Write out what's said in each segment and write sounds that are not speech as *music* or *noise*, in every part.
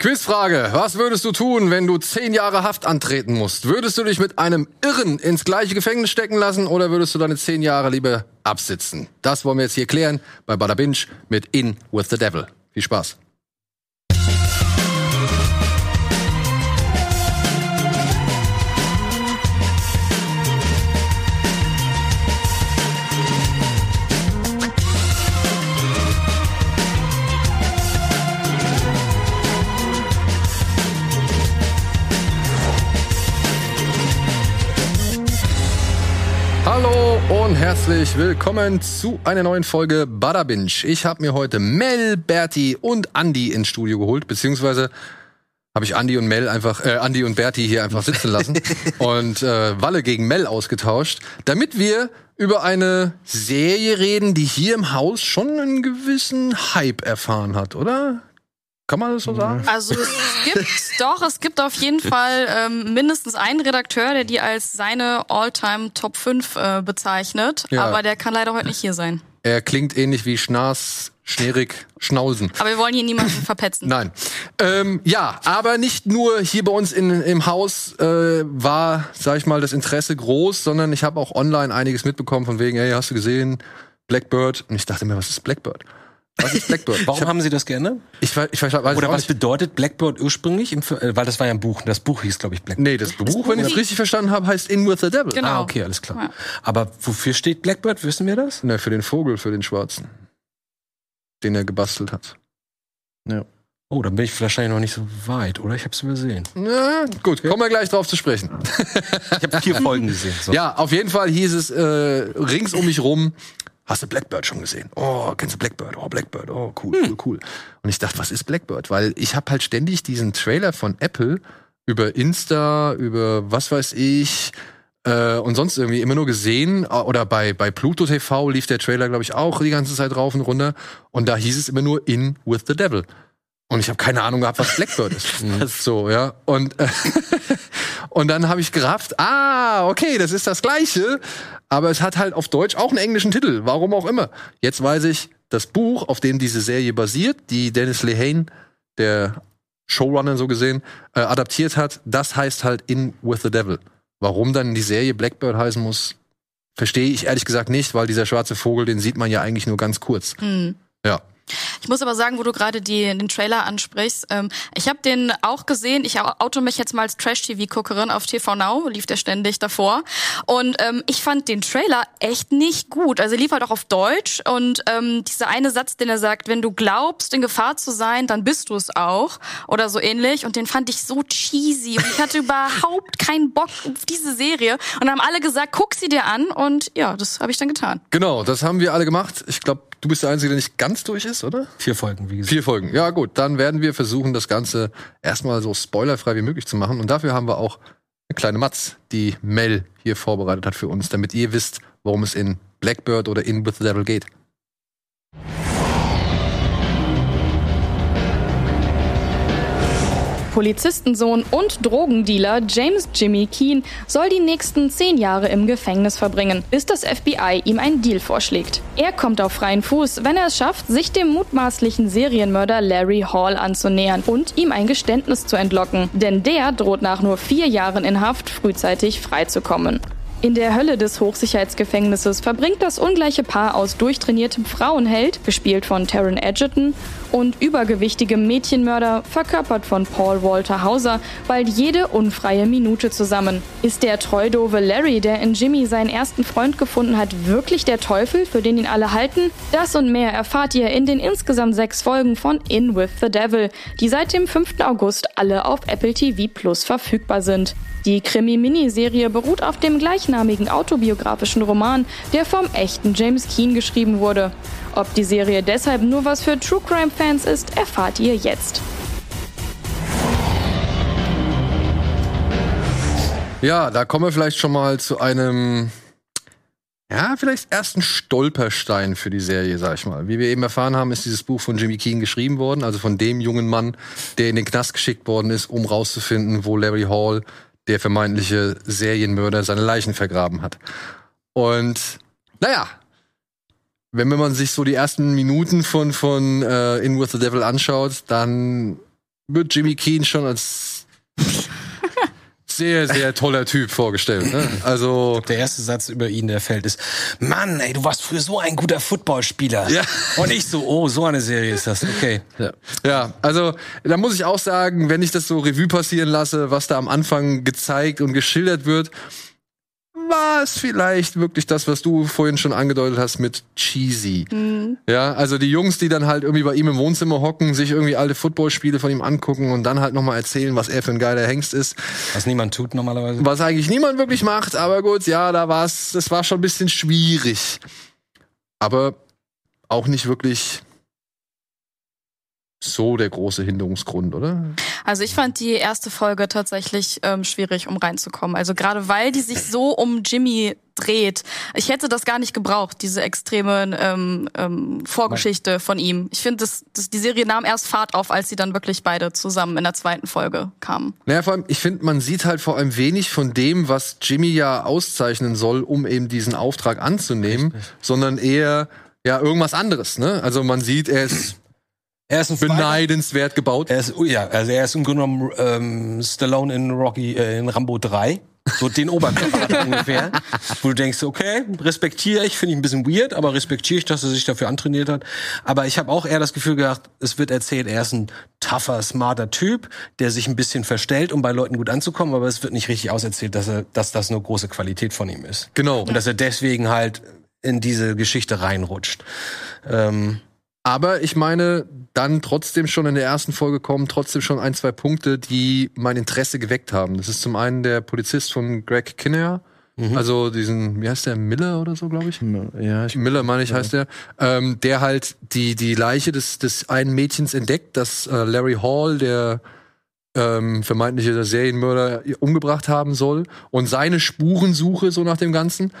Quizfrage. Was würdest du tun, wenn du zehn Jahre Haft antreten musst? Würdest du dich mit einem Irren ins gleiche Gefängnis stecken lassen oder würdest du deine zehn Jahre lieber absitzen? Das wollen wir jetzt hier klären bei Bada Binge mit In With The Devil. Viel Spaß. Und herzlich willkommen zu einer neuen Folge Bada Binge. Ich habe mir heute Mel, Berti und Andy ins Studio geholt, beziehungsweise habe ich Andy und Mel einfach, äh, Andy und Berti hier einfach sitzen lassen *laughs* und äh, Walle gegen Mel ausgetauscht, damit wir über eine Serie reden, die hier im Haus schon einen gewissen Hype erfahren hat, oder? Kann man das so sagen? Also es gibt doch, es gibt auf jeden Fall ähm, mindestens einen Redakteur, der die als seine All-Time Top 5 äh, bezeichnet, Ja. aber der kann leider heute nicht hier sein. Er klingt ähnlich wie Schnas, Schneerig, Schnausen. Aber wir wollen hier niemanden verpetzen. Nein. Ähm, ja, aber nicht nur hier bei uns in, im Haus äh, war, sag ich mal, das Interesse groß, sondern ich habe auch online einiges mitbekommen von wegen, hey, hast du gesehen, Blackbird? Und ich dachte mir, was ist Blackbird? Was ist Blackbird? Warum haben Sie das geändert? ich, ich, ver- weiß Oder was nicht. bedeutet Blackbird ursprünglich? Im, äh, weil das war ja ein Buch. Das Buch hieß, glaube ich, Blackbird. Nee, das Buch, wenn ich es richtig verstanden habe, heißt In With the Devil. Genau. Ah, okay, alles klar. Ja. Aber wofür steht Blackbird? Wissen wir das? Ne, für den Vogel, für den Schwarzen. Den er gebastelt hat. Oh, dann bin ich wahrscheinlich noch nicht so weit, oder? Ich habe es übersehen. Na, gut, kommen wir gleich drauf zu sprechen. Ich habe vier Folgen gesehen. So. Ja, auf jeden Fall hieß es äh, rings um mich rum, hast du Blackbird schon gesehen? Oh, kennst du Blackbird? Oh, Blackbird, oh, cool, cool, cool. Und ich dachte, was ist Blackbird? Weil ich habe halt ständig diesen Trailer von Apple über Insta, über was weiß ich äh, und sonst irgendwie immer nur gesehen. Oder bei, bei Pluto TV lief der Trailer, glaube ich, auch die ganze Zeit rauf und runter. Und da hieß es immer nur In With the Devil. Und ich habe keine Ahnung gehabt, was Blackbird ist. *laughs* So, ja. Und, äh, *laughs* und dann habe ich gerafft, ah, okay, das ist das Gleiche. Aber es hat halt auf Deutsch auch einen englischen Titel. Warum auch immer. Jetzt weiß ich, das Buch, auf dem diese Serie basiert, die Dennis Lehane, der Showrunner so gesehen, äh, adaptiert hat, das heißt halt In With the Devil. Warum dann die Serie Blackbird heißen muss, verstehe ich ehrlich gesagt nicht, weil dieser schwarze Vogel, den sieht man ja eigentlich nur ganz kurz. Hm. Ja. Ich muss aber sagen, wo du gerade den Trailer ansprichst, ähm, ich habe den auch gesehen. Ich auto mich jetzt mal als Trash-TV-Guckerin auf TV Now, lief der ständig davor. Und ähm, ich fand den Trailer echt nicht gut. Also er lief halt auch auf Deutsch. Und ähm, dieser eine Satz, den er sagt, wenn du glaubst, in Gefahr zu sein, dann bist du es auch. Oder so ähnlich. Und den fand ich so cheesy. Und ich hatte *laughs* überhaupt keinen Bock auf diese Serie. Und dann haben alle gesagt, guck sie dir an. Und ja, das habe ich dann getan. Genau, das haben wir alle gemacht. Ich glaube, du bist der Einzige, der nicht ganz durch ist, oder? Vier Folgen, wie gesagt. Vier Folgen. Ja, gut. Dann werden wir versuchen, das Ganze erstmal so spoilerfrei wie möglich zu machen. Und dafür haben wir auch eine kleine Matz, die Mel hier vorbereitet hat für uns, damit ihr wisst, worum es in Blackbird oder in With the Devil geht. Polizistensohn und Drogendealer James Jimmy Keen soll die nächsten zehn Jahre im Gefängnis verbringen, bis das FBI ihm einen Deal vorschlägt. Er kommt auf freien Fuß, wenn er es schafft, sich dem mutmaßlichen Serienmörder Larry Hall anzunähern und ihm ein Geständnis zu entlocken. Denn der droht nach nur vier Jahren in Haft frühzeitig freizukommen. In der Hölle des Hochsicherheitsgefängnisses verbringt das ungleiche Paar aus durchtrainiertem Frauenheld, gespielt von Taron Egerton, und übergewichtigem Mädchenmörder, verkörpert von Paul Walter Hauser, bald jede unfreie Minute zusammen. Ist der treudove Larry, der in Jimmy seinen ersten Freund gefunden hat, wirklich der Teufel, für den ihn alle halten? Das und mehr erfahrt ihr in den insgesamt sechs Folgen von In With the Devil, die seit dem 5. August alle auf Apple TV Plus verfügbar sind. Die Krimi-Miniserie beruht auf dem gleichnamigen autobiografischen Roman, der vom echten James Keen geschrieben wurde. Ob die Serie deshalb nur was für True Crime-Fans ist, erfahrt ihr jetzt. Ja, da kommen wir vielleicht schon mal zu einem, ja, vielleicht ersten Stolperstein für die Serie, sag ich mal. Wie wir eben erfahren haben, ist dieses Buch von Jimmy Keen geschrieben worden, also von dem jungen Mann, der in den Knast geschickt worden ist, um rauszufinden, wo Larry Hall, der vermeintliche Serienmörder, seine Leichen vergraben hat. Und, naja, wenn man sich so die ersten Minuten von, von äh, In With the Devil anschaut, dann wird Jimmy Keen schon als sehr, sehr toller Typ vorgestellt. Ne? Also Der erste Satz über ihn, der fällt, ist, Mann, ey, du warst früher so ein guter Footballspieler. Ja. Und ich so, oh, so eine Serie ist das. Okay. Ja. ja, also da muss ich auch sagen, wenn ich das so Revue passieren lasse, was da am Anfang gezeigt und geschildert wird, war es vielleicht wirklich das, was du vorhin schon angedeutet hast mit cheesy. Ja, also die Jungs, die dann halt irgendwie bei ihm im Wohnzimmer hocken, sich irgendwie alte Footballspiele von ihm angucken und dann halt nochmal erzählen, was er für ein geiler Hengst ist. Was niemand tut normalerweise. Was eigentlich niemand wirklich macht, aber gut, ja, da war's, das war schon ein bisschen schwierig. Aber auch nicht wirklich so der große Hinderungsgrund, oder? Also ich fand die erste Folge tatsächlich ähm, schwierig, um reinzukommen. Also gerade weil die sich so um Jimmy dreht. Ich hätte das gar nicht gebraucht, diese extreme ähm, ähm, Vorgeschichte von ihm. Ich finde, das, das, die Serie nahm erst Fahrt auf, als sie dann wirklich beide zusammen in der zweiten Folge kamen. Naja, vor allem, ich finde, man sieht halt vor allem wenig von dem, was Jimmy ja auszeichnen soll, um eben diesen Auftrag anzunehmen, sondern eher ja irgendwas anderes. Ne? Also man sieht, er ist Er ist ein beneidenswert gebaut. Er ist, ja, also er ist im Grunde genommen ähm, Stallone in Rocky, äh, in Rambo 3. So den Oberkörper er *laughs* ungefähr. Wo du denkst, okay, respektiere ich, finde ich ein bisschen weird, aber respektiere ich, dass er sich dafür antrainiert hat. Aber ich habe auch eher das Gefühl gehabt, es wird erzählt, er ist ein tougher, smarter Typ, der sich ein bisschen verstellt, um bei Leuten gut anzukommen, aber es wird nicht richtig auserzählt, dass er, dass das eine große Qualität von ihm ist. Genau. Und dass er deswegen halt in diese Geschichte reinrutscht. Ähm, Aber ich meine, dann trotzdem schon in der ersten Folge kommen trotzdem schon ein, zwei Punkte, die mein Interesse geweckt haben. Das ist zum einen der Polizist von Greg Kinnear, also diesen, wie heißt der, Miller oder so, glaube ich? Ja, ich Miller, meine ich, heißt der, ähm, der halt die, die Leiche des, des einen Mädchens entdeckt, das äh, Larry Hall, der ähm, vermeintliche Serienmörder, umgebracht haben soll und seine Spurensuche so nach dem Ganzen.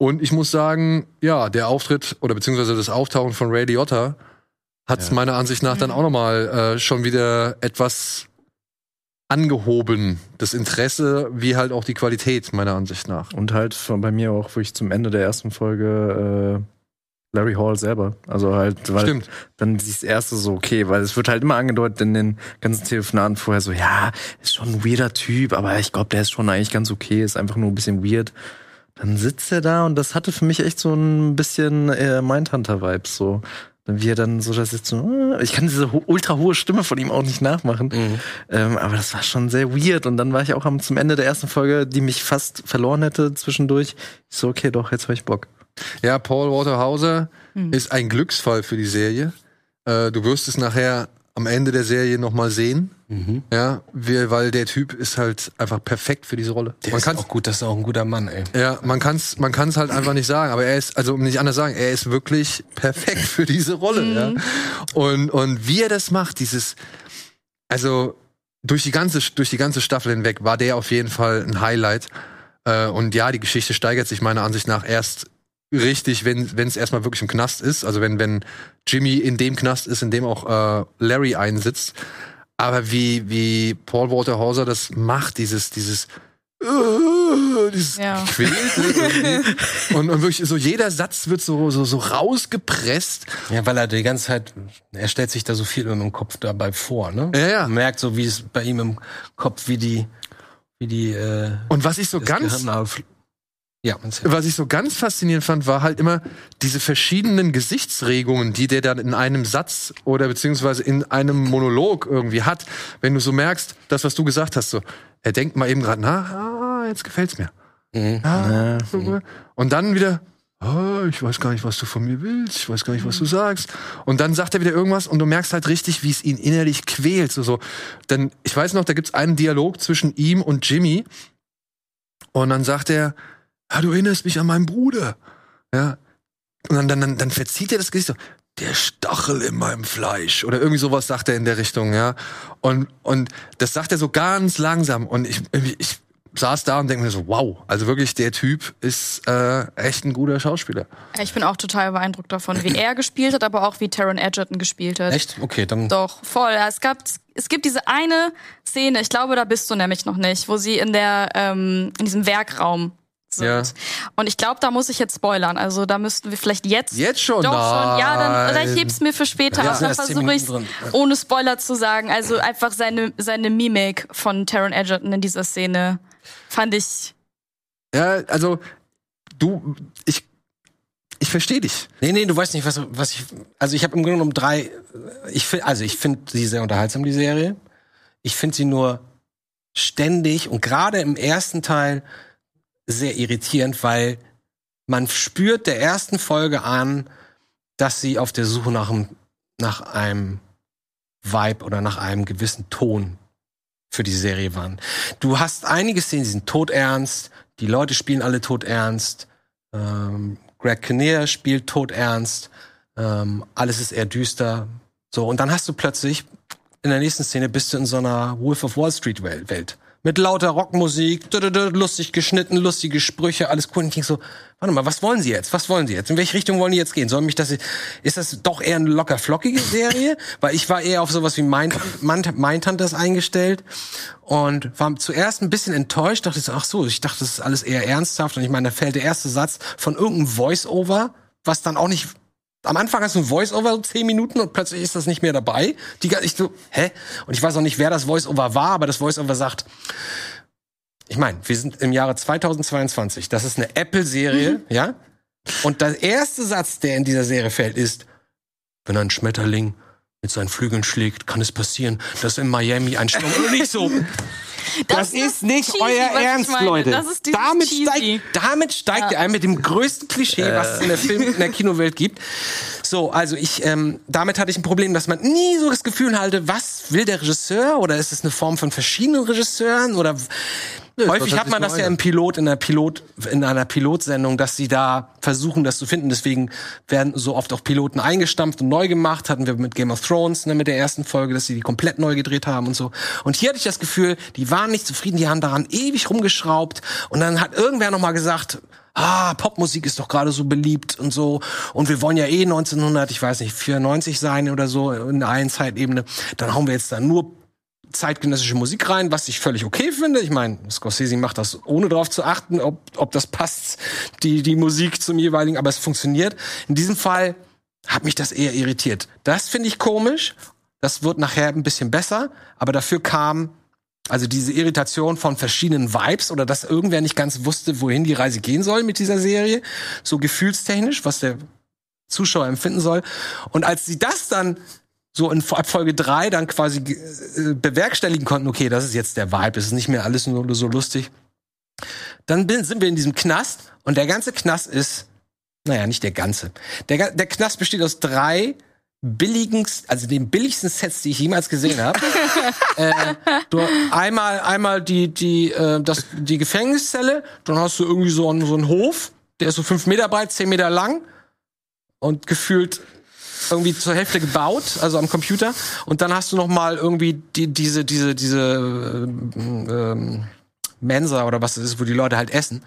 Und ich muss sagen, ja, der Auftritt oder beziehungsweise das Auftauchen von Ray Liotta hat es meiner Ansicht nach dann auch nochmal äh, schon wieder etwas angehoben. Das Interesse wie halt auch die Qualität, meiner Ansicht nach. Und halt von, bei mir auch wirklich zum Ende der ersten Folge äh, Larry Hall selber. Also halt, weil Stimmt. dann das erste so, okay, weil es wird halt immer angedeutet in den ganzen Telefonaten vorher so, ja, ist schon ein weirder Typ, aber ich glaube, der ist schon eigentlich ganz okay, ist einfach nur ein bisschen weird. Dann sitzt er da und das hatte für mich echt so ein bisschen äh, Mindhunter-Vibes, so. Wie er dann so das jetzt so, äh, ich kann diese ho ultra hohe Stimme von ihm auch nicht nachmachen. Ähm, aber das war schon sehr weird. Und dann war ich auch am, zum Ende der ersten Folge, die mich fast verloren hätte zwischendurch. Ich so, okay, doch, jetzt hab ich Bock. Ja, Paul Waterhauser ist ein Glücksfall für die Serie. Äh, du wirst es nachher am Ende der Serie nochmal sehen. Ja, wir, weil der Typ ist halt einfach perfekt für diese Rolle. der man ist kann auch gut, das ist auch ein guter Mann, ey. ja, man kann's, man kann's halt einfach nicht sagen, aber er ist, also um nicht anders sagen, er ist wirklich perfekt für diese Rolle, ja. Und, und wie er das macht, dieses, also durch die ganze, durch die ganze Staffel hinweg war der auf jeden Fall ein Highlight. Äh, und ja, die Geschichte steigert sich meiner Ansicht nach erst richtig, wenn wenn es erstmal wirklich im Knast ist. Also wenn wenn Jimmy in dem Knast ist, in dem auch äh, Larry einsitzt. Aber wie wie Paul Walter Hauser das macht, dieses dieses äh, dieses Ja. *laughs* Und, und wirklich so jeder Satz wird so so so rausgepresst. Ja, weil er die ganze Zeit, er stellt sich da so viel im Kopf dabei vor, ne? Ja, ja. Man merkt so, wie es bei ihm im Kopf, wie die, wie die, äh, Und was ich so ganz ja, was ich so ganz faszinierend fand, war halt immer diese verschiedenen Gesichtsregungen, die der dann in einem Satz oder beziehungsweise in einem Monolog irgendwie hat. Wenn du so merkst, das, was du gesagt hast, so, er denkt mal eben gerade nach, ah, jetzt gefällt's mir. Mhm. Ah, so, Und dann wieder, ah, ich weiß gar nicht, was du von mir willst, ich weiß gar nicht, was du sagst. Und dann sagt er wieder irgendwas und du merkst halt richtig, wie es ihn innerlich quält. So, so. Denn ich weiß noch, da gibt's einen Dialog zwischen ihm und Jimmy. Und dann sagt er, ah, du erinnerst mich an meinen Bruder. Ja. Und dann, dann, dann, dann verzieht er das Gesicht so, der Stachel in meinem Fleisch. Oder irgendwie sowas sagt er in der Richtung, ja. Und, und das sagt er so ganz langsam. Und ich, ich saß da und denke mir so, wow, also wirklich, der Typ ist äh, echt ein guter Schauspieler. Ich bin auch total beeindruckt davon, wie er gespielt hat, aber auch wie Taron Egerton gespielt hat. Echt? Okay, dann. Doch, voll. Ja, Es gab, es gibt diese eine Szene, ich glaube, da bist du nämlich noch nicht, wo sie in der, ähm, in diesem Werkraum sind. Ja. Und ich glaube, da muss ich jetzt spoilern. Also da müssten wir vielleicht jetzt. Jetzt schon? Doch schon. Ja, dann oder ich heb's mir für später Ja, auf. Dann versuche ich Minuten drin. ohne Spoiler zu sagen. Also einfach seine seine Mimik von Taron Egerton in dieser Szene fand ich. Ja, also du, ich, ich verstehe dich. Nee, nee, du weißt nicht, was, was ich. Also ich habe im Grunde genommen drei. Ich find, also ich finde sie sehr unterhaltsam, die Serie. Ich finde sie nur ständig und gerade im ersten Teil sehr irritierend, weil man spürt der ersten Folge an, dass sie auf der Suche nach einem, nach einem Vibe oder nach einem gewissen Ton für die Serie waren. Du hast einige Szenen, die sind todernst, die Leute spielen alle todernst, ähm, Greg Kinnear spielt todernst, ähm, alles ist eher düster. So, und dann hast du plötzlich, in der nächsten Szene bist du in so einer Wolf of Wall Street Wel- Welt. Mit lauter Rockmusik, lustig geschnitten, lustige Sprüche, alles cool. Und ich denk so, warte mal, was wollen sie jetzt? Was wollen sie jetzt? In welche Richtung wollen die jetzt gehen? Sollen mich das, ist das doch eher eine locker flockige Serie? *laughs* Weil ich war eher auf sowas wie Mind, Mindhunters eingestellt und war zuerst ein bisschen enttäuscht, dachte so, ach so, ich dachte, das ist alles eher ernsthaft. Und ich meine, da fällt der erste Satz von irgendeinem Voice-Over, was dann auch nicht am Anfang hast du ein Voice-Over, so zehn Minuten und plötzlich ist das nicht mehr dabei. Die, ich so, hä? Und ich weiß auch nicht, wer das Voice-Over war, aber das Voice-Over sagt, ich meine, wir sind im Jahre 2022. Das ist eine Apple-Serie, ja? Und der erste Satz, der in dieser Serie fällt, ist, wenn ein Schmetterling mit seinen Flügeln schlägt, kann es passieren, dass in Miami ein Sturm nicht so. Das, ist nicht cheesy, euer Ernst. Leute. Das damit, cheesy. steigt, damit steigt ihr ein mit dem größten Klischee, was es in der Film, in der Kinowelt gibt. So, also ich, ähm, damit hatte ich ein Problem, dass man nie so das Gefühl hatte, was will der Regisseur oder ist es eine Form von verschiedenen Regisseuren oder häufig hat man das ja im Pilot, in einer Pilot, in einer Pilotsendung, dass sie da versuchen, das zu finden. Deswegen werden so oft auch Piloten eingestampft und neu gemacht. Hatten wir mit Game of Thrones, ne, mit der ersten Folge, dass sie die komplett neu gedreht haben und so. Und hier hatte ich das Gefühl, die waren nicht zufrieden, die haben daran ewig rumgeschraubt. Und dann hat irgendwer noch mal gesagt, ah, Popmusik ist doch gerade so beliebt und so. Und wir wollen ja eh 1900, ich weiß nicht, 94 sein oder so in der einen Zeitebene. Dann hauen wir jetzt da nur zeitgenössische Musik rein, was ich völlig okay finde. Ich meine, Scorsese macht das ohne darauf zu achten, ob, ob das passt, die, die Musik zum jeweiligen, aber es funktioniert. In diesem Fall hat mich das eher irritiert. Das finde ich komisch. Das wird nachher ein bisschen besser, aber dafür kam also diese Irritation von verschiedenen Vibes oder dass irgendwer nicht ganz wusste, wohin die Reise gehen soll mit dieser Serie, so gefühlstechnisch, was der Zuschauer empfinden soll. Und als sie das dann so in Folge drei dann quasi äh, bewerkstelligen konnten, okay, das ist jetzt der Vibe, es ist nicht mehr alles nur so lustig. Dann bin, sind wir in diesem Knast und der ganze Knast ist, naja, nicht der ganze. Der, der Knast besteht aus drei billigen, also den billigsten Sets, die ich jemals gesehen habe. *laughs* äh, du, einmal, einmal die, die, äh, das, die Gefängniszelle, dann hast du irgendwie so einen, so einen Hof, der ist so fünf Meter breit, zehn Meter lang und gefühlt irgendwie zur Hälfte gebaut, also am Computer. Und dann hast du noch mal irgendwie die, diese, diese, diese ähm, ähm, Mensa oder was das ist, wo die Leute halt essen.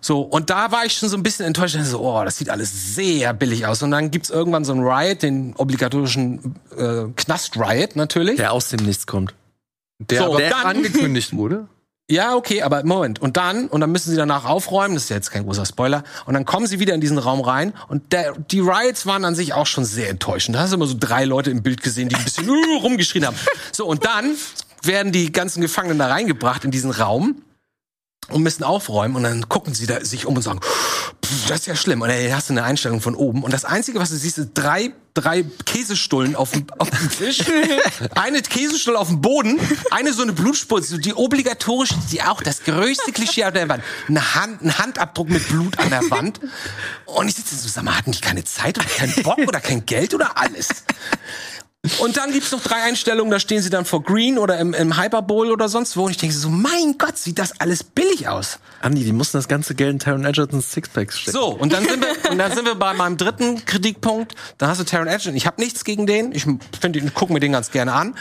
So, und da war ich schon so ein bisschen enttäuscht. Ich dachte So, oh, das sieht alles sehr billig aus. Und dann gibt's irgendwann so einen Riot, den obligatorischen äh, Knast-Riot natürlich. Der aus dem Nichts kommt. Der So, aber dann- angekündigt wurde. *laughs* Ja, okay, aber Moment. Und dann, und dann müssen sie danach aufräumen, das ist ja jetzt kein großer Spoiler, und dann kommen sie wieder in diesen Raum rein und der, die Riots waren an sich auch schon sehr enttäuschend. Da hast du immer so drei Leute im Bild gesehen, die ein bisschen *laughs* uh, rumgeschrien haben. So, und dann werden die ganzen Gefangenen da reingebracht in diesen Raum und müssen aufräumen und dann gucken sie da sich um und sagen, "Pff, das ist ja schlimm. Und dann hast du eine Einstellung von oben und das Einzige, was du siehst, ist drei, drei Käsestullen auf dem, auf dem Tisch, *laughs* eine Käsestulle auf dem Boden, eine so eine Blutspur, die obligatorische, die auch das größte Klischee auf der Wand, eine Hand, ein Handabdruck mit Blut an der Wand. Und ich sitze so, sag mal, hatten die keine Zeit oder keinen Bock oder kein Geld oder alles? Und dann gibt's noch drei Einstellungen, da stehen sie dann vor Green oder im, im Hyperbowl oder sonst wo. Und ich denke so, mein Gott, sieht das alles billig aus. Andi, die mussten das ganze Geld in Taron Egertons Sixpacks stecken. So, und dann sind wir, und dann sind wir bei meinem dritten Kritikpunkt. Dann hast du Taron Egerton. Ich habe nichts gegen den. Ich finde, ich gucke mir den ganz gerne an.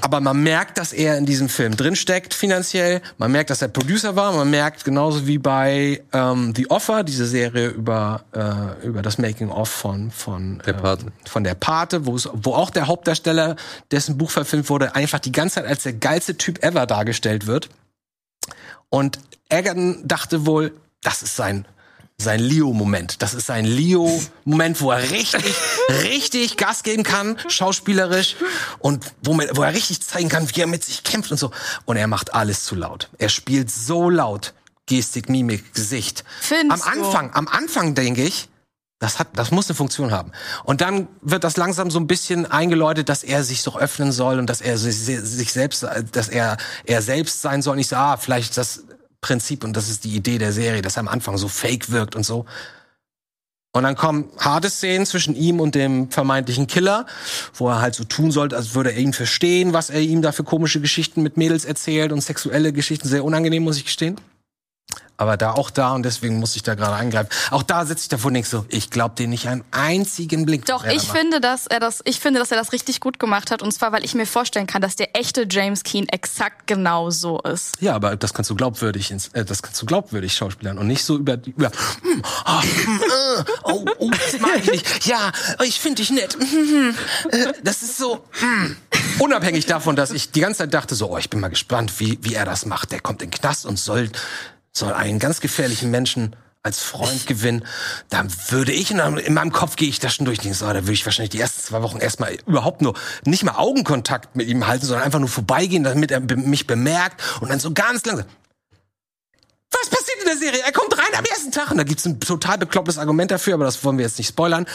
Aber man merkt, dass er in diesem Film drinsteckt finanziell. Man merkt, dass er Producer war. Man merkt genauso wie bei ähm, The Offer, diese Serie über äh, über das Making of von von Der Pate. äh, von der Pate, wo es, wo auch der Hauptdarsteller, dessen Buch verfilmt wurde, einfach die ganze Zeit als der geilste Typ ever dargestellt wird. Und Egerton dachte wohl, das ist sein sein Leo-Moment. Das ist sein Leo-Moment, wo er richtig, *laughs* richtig Gas geben kann, schauspielerisch und wo, man, wo er richtig zeigen kann, wie er mit sich kämpft und so. Und er macht alles zu laut. Er spielt so laut. Gestik, Mimik, Gesicht. Findest am Anfang, am Anfang denke ich, das hat, das muss eine Funktion haben. Und dann wird das langsam so ein bisschen eingeläutet, dass er sich so öffnen soll und dass er sich, sich selbst, dass er, er selbst sein soll. Und ich so, ah, vielleicht das Prinzip und das ist die Idee der Serie, dass er am Anfang so fake wirkt und so. Und dann kommen harte Szenen zwischen ihm und dem vermeintlichen Killer, wo er halt so tun sollte, als würde er ihn verstehen, was er ihm da für komische Geschichten mit Mädels erzählt und sexuelle Geschichten. Sehr unangenehm, muss ich gestehen aber da auch da und deswegen muss ich da gerade eingreifen. Auch da sitze ich davor und denke so, ich glaube dir nicht einen einzigen Blick. Doch, ich finde, dass er das, ich finde, dass er das richtig gut gemacht hat und zwar, weil ich mir vorstellen kann, dass der echte James Keen exakt genau so ist. Ja, aber das kannst du glaubwürdig, ins, äh, das kannst du glaubwürdig schauspielern und nicht so über, über hm, oh, hm, äh, oh, oh, das mag ich nicht. Ja, ich finde dich nett. Hm, hm, äh, das ist so, hm. unabhängig davon, dass ich die ganze Zeit dachte so, oh, ich bin mal gespannt, wie, wie er das macht. Der kommt in den Knast und soll soll einen ganz gefährlichen Menschen als Freund gewinnen, dann würde ich in, in meinem Kopf gehe ich da schon durch. So, da würde ich wahrscheinlich die ersten zwei Wochen erstmal überhaupt nur nicht mal Augenkontakt mit ihm halten, sondern einfach nur vorbeigehen, damit er mich bemerkt und dann so ganz langsam was passiert in der Serie? Er kommt rein am ersten Tag und da gibt's ein total beklopptes Argument dafür, aber das wollen wir jetzt nicht spoilern.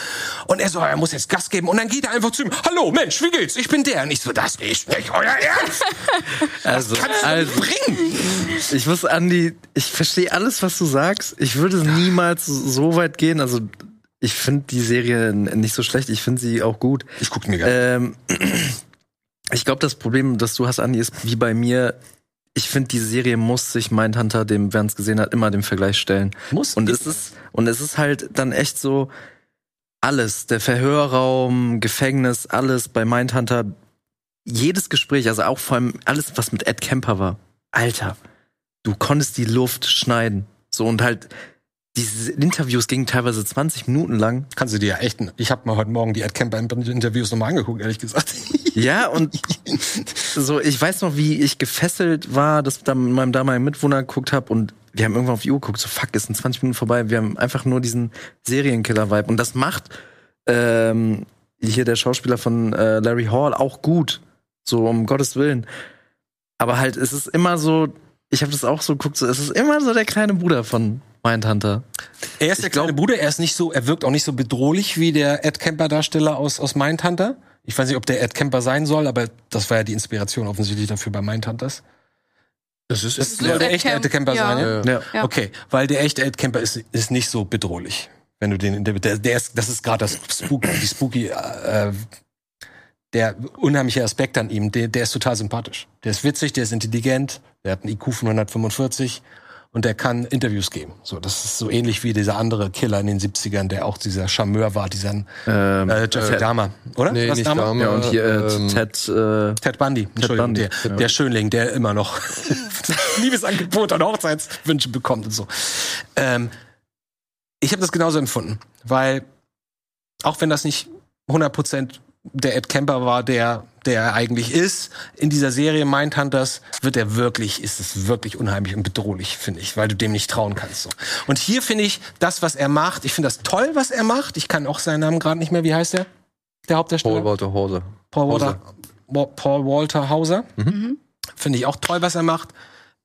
Und er so, er muss jetzt Gas geben und dann geht er einfach zu ihm, hallo Mensch, wie geht's? Ich bin der. Und ich so, das ist nicht euer Ernst. *laughs* Also, Kannst du also bringen? ich muss Andi, ich verstehe alles, was du sagst. Ich würde niemals so weit gehen. Also ich finde die Serie nicht so schlecht. Ich finde sie auch gut. Ich gucke mir gerne. Ähm, *clears throat* ich glaube, das Problem, das du hast, Andi, ist wie bei mir. Ich finde, die Serie muss sich Mindhunter, dem wer es gesehen hat, immer dem Vergleich stellen. Muss. Und es ist und es ist halt dann echt so alles, der Verhörraum, Gefängnis, alles bei Mindhunter, jedes Gespräch, also auch vor allem alles, was mit Ed Kemper war. Alter, du konntest die Luft schneiden. So und halt diese Interviews gingen teilweise 20 Minuten lang. Kannst du dir ja echt. Ich habe mal heute Morgen die Ed Camper Interviews nochmal angeguckt, ehrlich gesagt. Ja, und *laughs* so, ich weiß noch, wie ich gefesselt war, dass ich da mit meinem damaligen Mitwohner geguckt habe und wir haben irgendwann auf die Uhr geguckt, so fuck, es sind 20 Minuten vorbei. Wir haben einfach nur diesen Serienkiller-Vibe. Und das macht ähm, hier der Schauspieler von äh, Larry Hall auch gut. So, um Gottes Willen. Aber halt, es ist immer so, ich habe das auch so geguckt, so, es ist immer so der kleine Bruder von Mindhunter. Er ist der kleine Bruder, er ist nicht so, er wirkt auch nicht so bedrohlich wie der Ed Kemper Darsteller aus, aus Mindhunter. Ich weiß nicht, ob der Ed Kemper sein soll, aber das war ja die Inspiration offensichtlich dafür bei Mindhunters. Das ist, Das soll der echte Ed Kemper Ja. sein, ja? Ja. Ja. Okay, weil der echte Ed Kemper ist, ist nicht so bedrohlich. Wenn du den, der, der, der ist, das ist gerade das Spooky, die Spooky, äh, der unheimliche Aspekt an ihm, der, der ist total sympathisch. Der ist witzig, der ist intelligent, der hat einen IQ von 145 und der kann Interviews geben. So, das ist so ähnlich wie dieser andere Killer in den 70ern, der auch dieser Charmeur war, dieser Ähm, äh, Jeffrey Dahmer, oder? nee, Was nicht Dahmer? Dahmer. ja, und hier äh, ähm, Ted, äh, Ted Bundy, Entschuldigung, Bundy, der, ja. der Schönling, der immer noch *laughs* Liebesangebot und Hochzeitswünsche bekommt und so. Ähm, ich habe das genauso empfunden, weil auch wenn das nicht 100% der Ed Kemper war, der der er eigentlich ist, in dieser Serie Mindhunters wird er wirklich, ist es wirklich unheimlich und bedrohlich, finde ich, weil du dem nicht trauen kannst. So. Und hier finde ich das, was er macht, ich finde das toll, was er macht. Ich kann auch seinen Namen gerade nicht mehr, wie heißt der? Der Hauptdarsteller? Paul Walter Hause. Paul Walter, Hauser. Paul Walter Hauser. Finde ich auch toll, was er macht.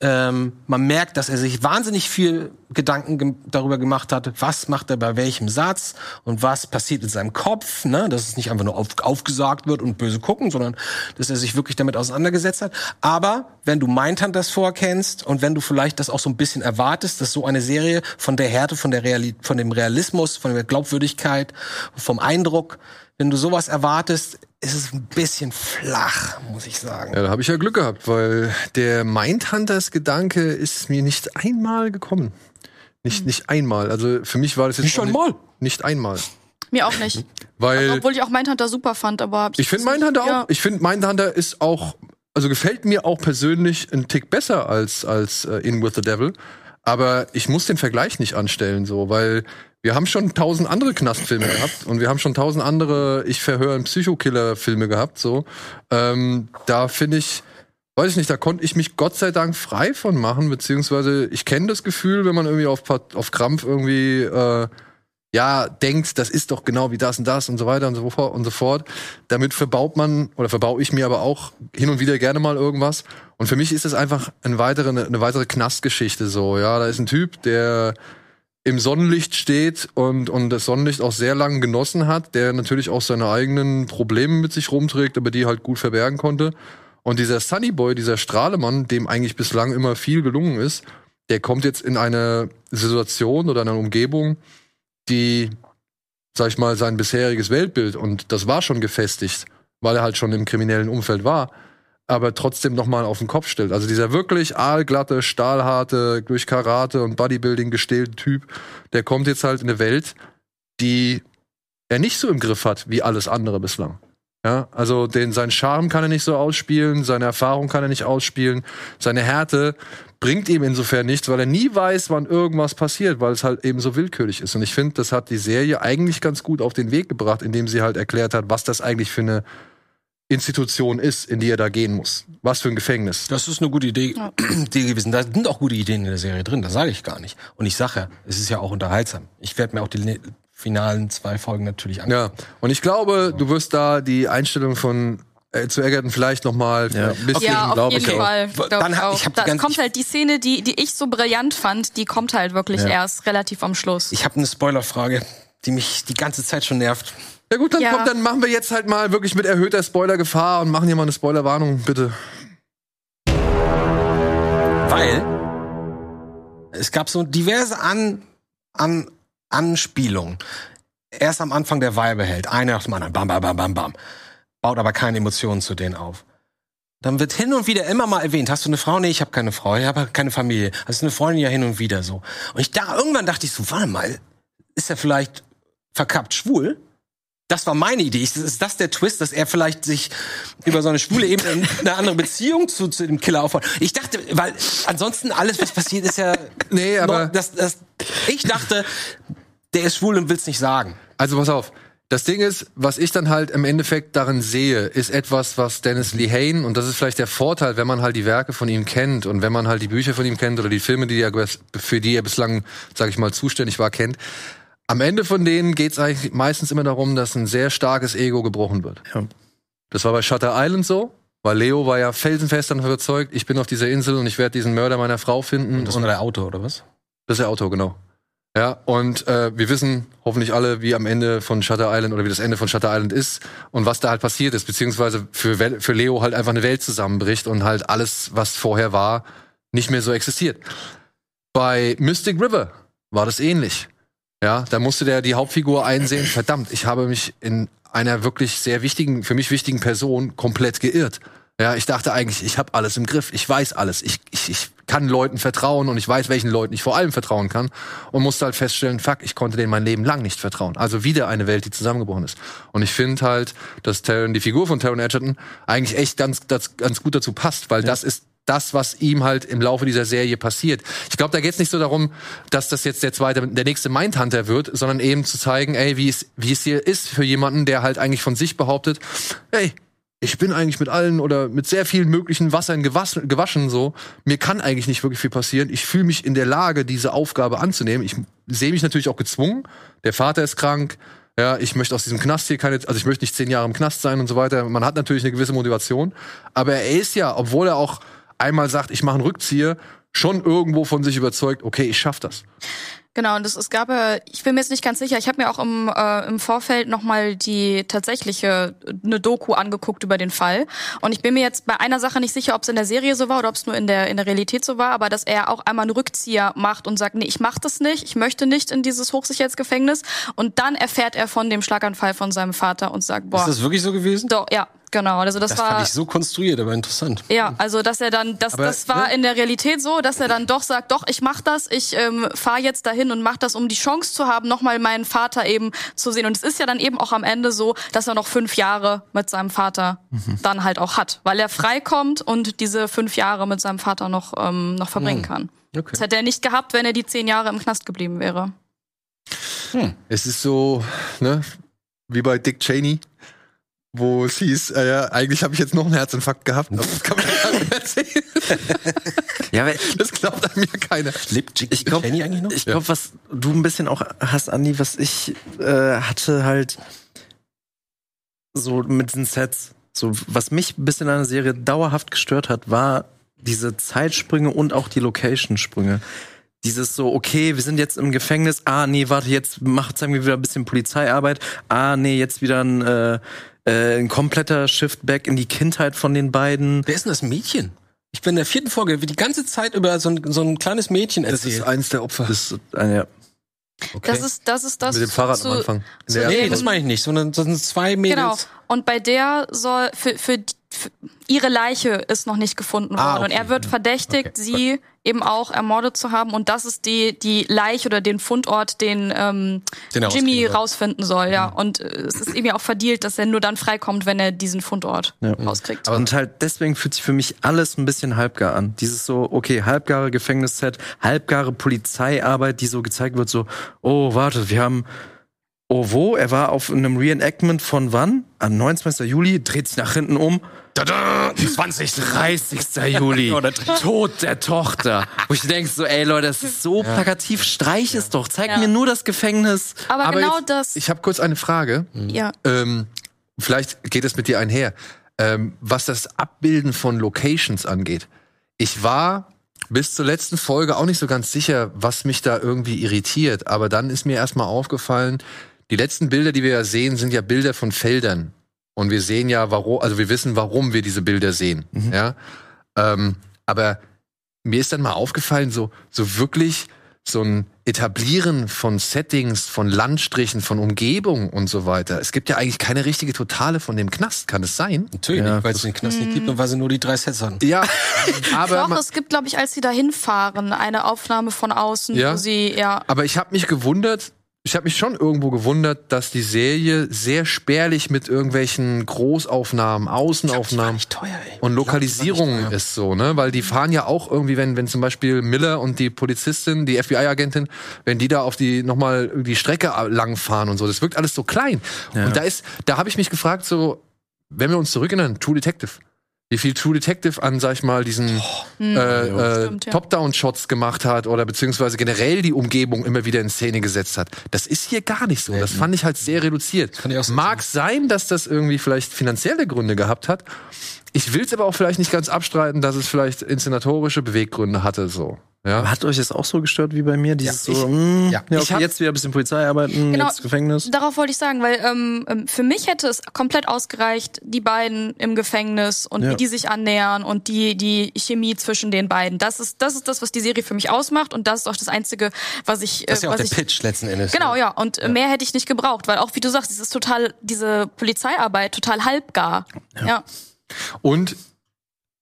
Ähm, man merkt, dass er sich wahnsinnig viel Gedanken gem darüber gemacht hat, was macht er bei welchem Satz und was passiert in seinem Kopf, ne? dass es nicht einfach nur auf, aufgesagt wird und böse gucken, sondern dass er sich wirklich damit auseinandergesetzt hat. Aber wenn du Mindhunters vorkennst und wenn du vielleicht das auch so ein bisschen erwartest, dass so eine Serie von der Härte, von der Reali von dem Realismus, von der Glaubwürdigkeit, vom Eindruck, wenn du sowas erwartest, ist es ein bisschen flach, muss ich sagen. Ja, da habe ich ja Glück gehabt, weil der Mindhunters-Gedanke ist mir nicht einmal gekommen. Nicht, nicht einmal. Also für mich war das jetzt Nicht einmal? Nicht einmal. Mir auch nicht. *laughs* Weil Obwohl ich auch Mindhunter super fand, aber hab ich finde Mindhunter Ja. auch. Ich finde Mindhunter ist auch, also gefällt mir auch persönlich ein Tick besser als als äh, In with the Devil. Aber ich muss den Vergleich nicht anstellen, so, weil wir haben schon tausend andere Knastfilme gehabt und wir haben schon tausend andere Ich verhöre einen Psychokiller-Filme gehabt, so. Ähm, da finde ich, weiß ich nicht, da konnte ich mich Gott sei Dank frei von machen, beziehungsweise ich kenne das Gefühl, wenn man irgendwie auf, auf Krampf irgendwie äh, ja denkt, das ist doch genau wie das und das und so weiter und so fort und so fort. Damit verbaut man oder verbaue ich mir aber auch hin und wieder gerne mal irgendwas. Und für mich ist es einfach eine weitere, eine weitere Knastgeschichte so. Ja, da ist ein Typ, der im Sonnenlicht steht und, und das Sonnenlicht auch sehr lange genossen hat, der natürlich auch seine eigenen Probleme mit sich rumträgt, aber die halt gut verbergen konnte. Und dieser Sunnyboy, dieser Strahlemann, dem eigentlich bislang immer viel gelungen ist, der kommt jetzt in eine Situation oder eine Umgebung, die, sag ich mal, sein bisheriges Weltbild, und das war schon gefestigt, weil er halt schon im kriminellen Umfeld war, aber trotzdem nochmal auf den Kopf stellt. Also dieser wirklich aalglatte, stahlharte, durch Karate und Bodybuilding gestählte Typ, der kommt jetzt halt in eine Welt, die er nicht so im Griff hat wie alles andere bislang. Ja, also den, seinen Charme kann er nicht so ausspielen, seine Erfahrung kann er nicht ausspielen, seine Härte bringt ihm insofern nichts, weil er nie weiß, wann irgendwas passiert, weil es halt eben so willkürlich ist. Und ich finde, das hat die Serie eigentlich ganz gut auf den Weg gebracht, indem sie halt erklärt hat, was das eigentlich für eine Institution ist, in die er da gehen muss. Was für ein Gefängnis. Das ist eine gute Idee, *clears throat* Idee gewesen. Da sind auch gute Ideen in der Serie drin, das sage ich gar nicht. Und ich sage ja, es ist ja auch unterhaltsam. Ich werde mir auch die finalen zwei Folgen natürlich angucken. Ja, und ich glaube, du wirst da die Einstellung von äh, zu Egerton vielleicht noch mal Ja. ein bisschen, Ja, auf glaube jeden ich. Fall. Glaub Dann ich auch. ich hab die da kommt halt die Szene, die, die ich so brillant fand, die kommt halt wirklich erst relativ am Schluss. Ich habe eine Spoilerfrage, die mich die ganze Zeit schon nervt. Ja gut, dann Ja. komm, dann machen wir jetzt halt mal wirklich mit erhöhter Spoilergefahr und machen hier mal eine Spoilerwarnung, bitte. Weil es gab so diverse An, An, Anspielungen. Erst am Anfang der Weibeheld, einer nach dem anderen, bam, bam, bam, bam, bam. Baut aber keine Emotionen zu denen auf. Dann wird hin und wieder immer mal erwähnt, hast du eine Frau? Nee, ich habe keine Frau, ich habe keine Familie. Hast du eine Freundin? Ja, hin und wieder so. Und ich da, irgendwann dachte ich so, warte mal, ist er vielleicht verkappt schwul? Das war meine Idee. Ist, das der Twist, dass er vielleicht sich über so eine schwule Ebene in eine andere Beziehung zu, zu dem Killer aufbaut? Ich dachte, weil ansonsten alles, was passiert, ist ja. *laughs* Nee, aber- noch- das, das, ich dachte, der ist schwul und will's nicht sagen. Also pass auf. Das Ding ist, was ich dann halt im Endeffekt darin sehe, ist etwas, was Dennis Lehane, und das ist vielleicht der Vorteil, wenn man halt die Werke von ihm kennt und wenn man halt die Bücher von ihm kennt oder die Filme, die er, für die er bislang, sag ich mal, zuständig war, kennt. Am Ende von denen geht es eigentlich meistens immer darum, dass ein sehr starkes Ego gebrochen wird. Ja. Das war bei Shutter Island so, weil Leo war ja felsenfest davon überzeugt, ich bin auf dieser Insel und ich werde diesen Mörder meiner Frau finden. Das war der Auto, oder was? Das ist der Auto, genau. Ja, und äh, wir wissen hoffentlich alle, wie am Ende von Shutter Island oder wie das Ende von Shutter Island ist und was da halt passiert ist, beziehungsweise für, Wel- für Leo halt einfach eine Welt zusammenbricht und halt alles, was vorher war, nicht mehr so existiert. Bei Mystic River war das ähnlich. Ja, da musste der die Hauptfigur einsehen, verdammt, ich habe mich in einer wirklich sehr wichtigen, für mich wichtigen Person komplett geirrt. Ja, ich dachte eigentlich, ich habe alles im Griff, ich weiß alles, ich, ich, ich kann Leuten vertrauen und ich weiß, welchen Leuten ich vor allem vertrauen kann und musste halt feststellen, fuck, ich konnte denen mein Leben lang nicht vertrauen. Also wieder eine Welt, die zusammengebrochen ist. Und ich finde halt, dass Taron, die Figur von Taron Edgerton eigentlich echt ganz, das, ganz gut dazu passt, weil das ist das, was ihm halt im Laufe dieser Serie passiert. Ich glaube, da geht es nicht so darum, dass das jetzt der zweite, der nächste Mindhunter wird, sondern eben zu zeigen, ey, wie es, wie es hier ist für jemanden, der halt eigentlich von sich behauptet, ey, ich bin eigentlich mit allen oder mit sehr vielen möglichen Wassern gewaschen, gewaschen so. Mir kann eigentlich nicht wirklich viel passieren. Ich fühle mich in der Lage, diese Aufgabe anzunehmen. Ich sehe mich natürlich auch gezwungen. Der Vater ist krank. Ja, ich möchte aus diesem Knast hier keine, also ich möchte nicht zehn Jahre im Knast sein und so weiter. Man hat natürlich eine gewisse Motivation. Aber er ist ja, obwohl er auch einmal sagt, ich mache einen Rückzieher, schon irgendwo von sich überzeugt, okay, ich schaff das. Genau, und es, es gab ja, ich bin mir jetzt nicht ganz sicher, ich habe mir auch im, äh, im Vorfeld nochmal die tatsächliche, eine Doku angeguckt über den Fall. Und ich bin mir jetzt bei einer Sache nicht sicher, ob es in der Serie so war oder ob es nur in der, in der Realität so war, aber dass er auch einmal einen Rückzieher macht und sagt, nee, ich mach das nicht, ich möchte nicht in dieses Hochsicherheitsgefängnis. Und dann erfährt er von dem Schlaganfall von seinem Vater und sagt, boah, Ist das wirklich so gewesen? doch, ja, genau. Also das, Das war. fand ich so konstruiert, aber interessant. Ja, also dass er dann, das, Aber, das war ne? in der Realität so, dass er dann doch sagt, doch, ich mach das, ich ähm, fahre jetzt dahin und mach das, um die Chance zu haben, nochmal meinen Vater eben zu sehen. Und es ist ja dann eben auch am Ende so, dass er noch fünf Jahre mit seinem Vater dann halt auch hat, weil er freikommt und diese fünf Jahre mit seinem Vater noch, ähm, noch verbringen kann. Okay. Das hätte er nicht gehabt, wenn er die zehn Jahre im Knast geblieben wäre. Es ist so, ne, wie bei Dick Cheney. Wo es hieß, äh, ja, eigentlich habe ich jetzt noch einen Herzinfarkt gehabt. aber Das kann man ja keinem erzählen. *laughs* Ja, aber Das glaubt einem ja keiner. Lebt Jiggy ich glaube, noch? ich glaube, was du ein bisschen auch hast, Andi, was ich äh, hatte halt so mit den Sets, so was mich ein bisschen an der Serie dauerhaft gestört hat, war diese Zeitsprünge und auch die Location-Sprünge. Dieses so, okay, wir sind jetzt im Gefängnis, ah, nee, warte, jetzt macht zeigen wir wieder ein bisschen Polizeiarbeit, ah, nee, jetzt wieder ein, äh, äh, ein kompletter Shift-Back in die Kindheit von den beiden. Wer ist denn das Mädchen? Ich bin in der vierten Folge, wie die ganze Zeit über so ein, so ein kleines Mädchen Das ist erzählt. eins der Opfer. Das ist, äh, ja. Okay. Das ist, das ist das. Mit dem Fahrrad zu, am Anfang. Zu nee, das meine ich nicht, sondern das sind zwei Mädels. Genau. Und bei der soll für, für, für ihre Leiche ist noch nicht gefunden worden Ah, und okay. er wird verdächtigt, Okay, sie eben auch ermordet zu haben und das ist die die Leiche oder den Fundort, den, ähm, Den Jimmy rausfinden soll, ja. Und äh, es ist eben ja auch verdealt, dass er nur dann freikommt, wenn er diesen Fundort Ja. rauskriegt. und halt deswegen fühlt sich für mich alles ein bisschen halbgar an. Dieses so, okay, halbgare Gefängnisset, halbgare Polizeiarbeit, die so gezeigt wird, so, oh, warte, wir haben, oh, wo? Er war auf einem Reenactment von wann? Am 29. Juli, dreht sich nach hinten um. Tada! 20. 30. Juli, *laughs* Tod der Tochter. Wo ich denke so, ey Leute, das ist so plakativ, streich es doch, zeig Ja. mir nur das Gefängnis. Aber, Aber genau jetzt- das, Ich habe kurz eine Frage. ja. Ähm, vielleicht geht es mit dir einher. Ähm, was das Abbilden von Locations angeht. Ich war bis zur letzten Folge auch nicht so ganz sicher, was mich da irgendwie irritiert. Aber dann ist mir erstmal aufgefallen, die letzten Bilder, die wir ja sehen, sind ja Bilder von Feldern. Und wir sehen ja, warum, also wir wissen, warum wir diese Bilder sehen. Ja. Ähm, aber mir ist dann mal aufgefallen, so, so wirklich so ein Etablieren von Settings, von Landstrichen, von Umgebung und so weiter. Es gibt ja eigentlich keine richtige Totale von dem Knast, kann es sein? Natürlich Ja, nicht, weil es den Knast nicht gibt und weil sie nur die drei Sets haben. Ja, *laughs* aber, Doch, es gibt, glaube ich, als sie da hinfahren, eine Aufnahme von außen, Ja? wo sie, ja, aber ich habe mich gewundert, ich habe mich schon irgendwo gewundert, dass die Serie sehr spärlich mit irgendwelchen Großaufnahmen, Außenaufnahmen teuer, ey. und Lokalisierungen teuer. ist so, ne? Weil die fahren ja auch irgendwie, wenn, wenn zum Beispiel Miller und die Polizistin, die FBI-Agentin, wenn die da auf die nochmal die Strecke lang fahren und so, das wirkt alles so klein. Und da ist, da habe ich mich gefragt, so, wenn wir uns zurückerinnern, True Detective. Wie viel True Detective an, sag ich mal, diesen äh, äh, Stimmt, ja. Top-Down-Shots gemacht hat oder beziehungsweise generell die Umgebung immer wieder in Szene gesetzt hat. Das ist hier gar nicht so. Das fand ich halt sehr reduziert. fand ich auch so Mag sein, dass das irgendwie vielleicht finanzielle Gründe gehabt hat. Ich will es aber auch vielleicht nicht ganz abstreiten, dass es vielleicht inszenatorische Beweggründe hatte, so. Ja. Hat euch das auch so gestört wie bei mir? Dieses Ja, ich- so, mh, ja. ja, Ich okay, hab- jetzt wieder ein bisschen Polizei arbeiten, Genau. jetzt Gefängnis. Darauf wollte ich sagen, weil ähm, ähm, für mich hätte es komplett ausgereicht, die beiden im Gefängnis und Ja. wie die sich annähern und die die Chemie zwischen den beiden. Das ist das ist das, was die Serie für mich ausmacht und das ist auch das einzige, was ich Das ist äh, ja auch was der ich Pitch letzten Endes. Genau, ja. Und äh, mehr hätte ich nicht gebraucht, weil auch wie du sagst, es ist total diese Polizeiarbeit total halbgar. Ja. Und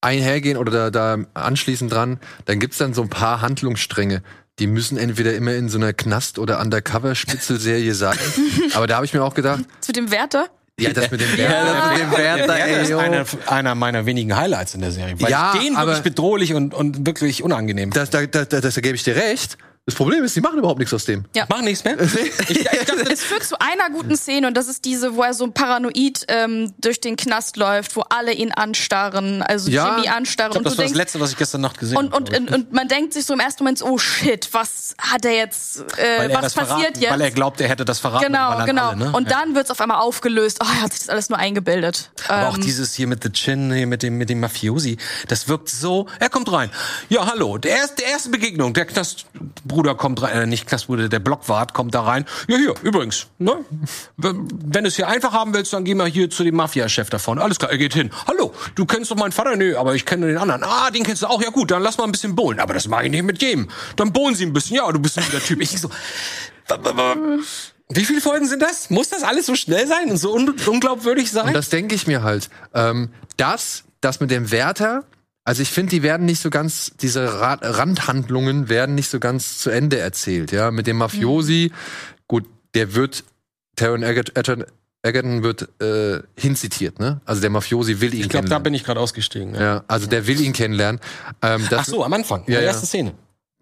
einhergehen oder da, da anschließend dran, dann gibt's dann so ein paar Handlungsstränge. Die müssen entweder immer in so einer Knast- oder Undercover-Spitzelserie sein. *laughs* Aber da habe ich mir auch gedacht, Zu dem Wärter? ja, das mit dem Ja, mit dem Wert, Der ey, ist yo. einer, einer meiner wenigen Highlights in der Serie. Weil Ja, ich den aber- wirklich bedrohlich und, und wirklich unangenehm. das, da, da, da, das da gebe ich dir recht. Das Problem ist, die machen überhaupt nichts aus dem. Mach nichts mehr. *laughs* Ich, ich dachte, Es führt zu einer guten Szene und das ist diese, wo er so paranoid ähm, durch den Knast läuft, wo alle ihn anstarren, also Ja, Jimmy anstarren ich glaub, und das du war das denkst, Letzte, was ich gestern Nacht gesehen und, und, habe. und, und man denkt sich so im ersten Moment, oh shit, was hat er jetzt, äh, er was das passiert verraten, jetzt? Weil er glaubt, er hätte das verraten. genau, genau. Alle, ne? Und Ja. dann wird's auf einmal aufgelöst. Oh, er hat sich das alles nur eingebildet. Aber auch Ähm, dieses hier mit The Chin, hier mit dem, mit dem Mafiosi, das wirkt so, er kommt rein. Ja, hallo, der erste, der erste Begegnung, der Knastbruder kommt rein, äh, nicht Knastbruder, der Blockwart kommt da rein. Ja, hier, übrigens, ne? Wenn wenn du es hier einfach haben willst, dann geh mal hier zu dem Mafia-Chef da vorne. Alles klar, er geht hin. Hallo, du kennst doch meinen Vater? Nö, aber ich kenne den anderen. Ah, den kennst du auch. Ja gut, dann lass mal ein bisschen bohlen. Aber das mache ich nicht mit jedem. Dann bohlen sie ein bisschen. Ja, du bist ein guter Typ. Ich so, wie viele Folgen sind das? Muss das alles so schnell sein und so un unglaubwürdig sein? Und das denke ich mir halt. Ähm, das, das mit dem Wärter, also ich finde, die werden nicht so ganz, diese Ra Randhandlungen werden nicht so ganz zu Ende erzählt, ja. Mit dem Mafiosi, gut, der wird, Taron Egerton, Egerton wird äh, hinzitiert, ne? Also der Mafiosi will ihn Ich glaube, da kennenlernen. bin ich gerade ausgestiegen. Ja. ja, also der will ihn kennenlernen. Ähm, Ach so, am Anfang, Ja, ja, ja. erste Szene.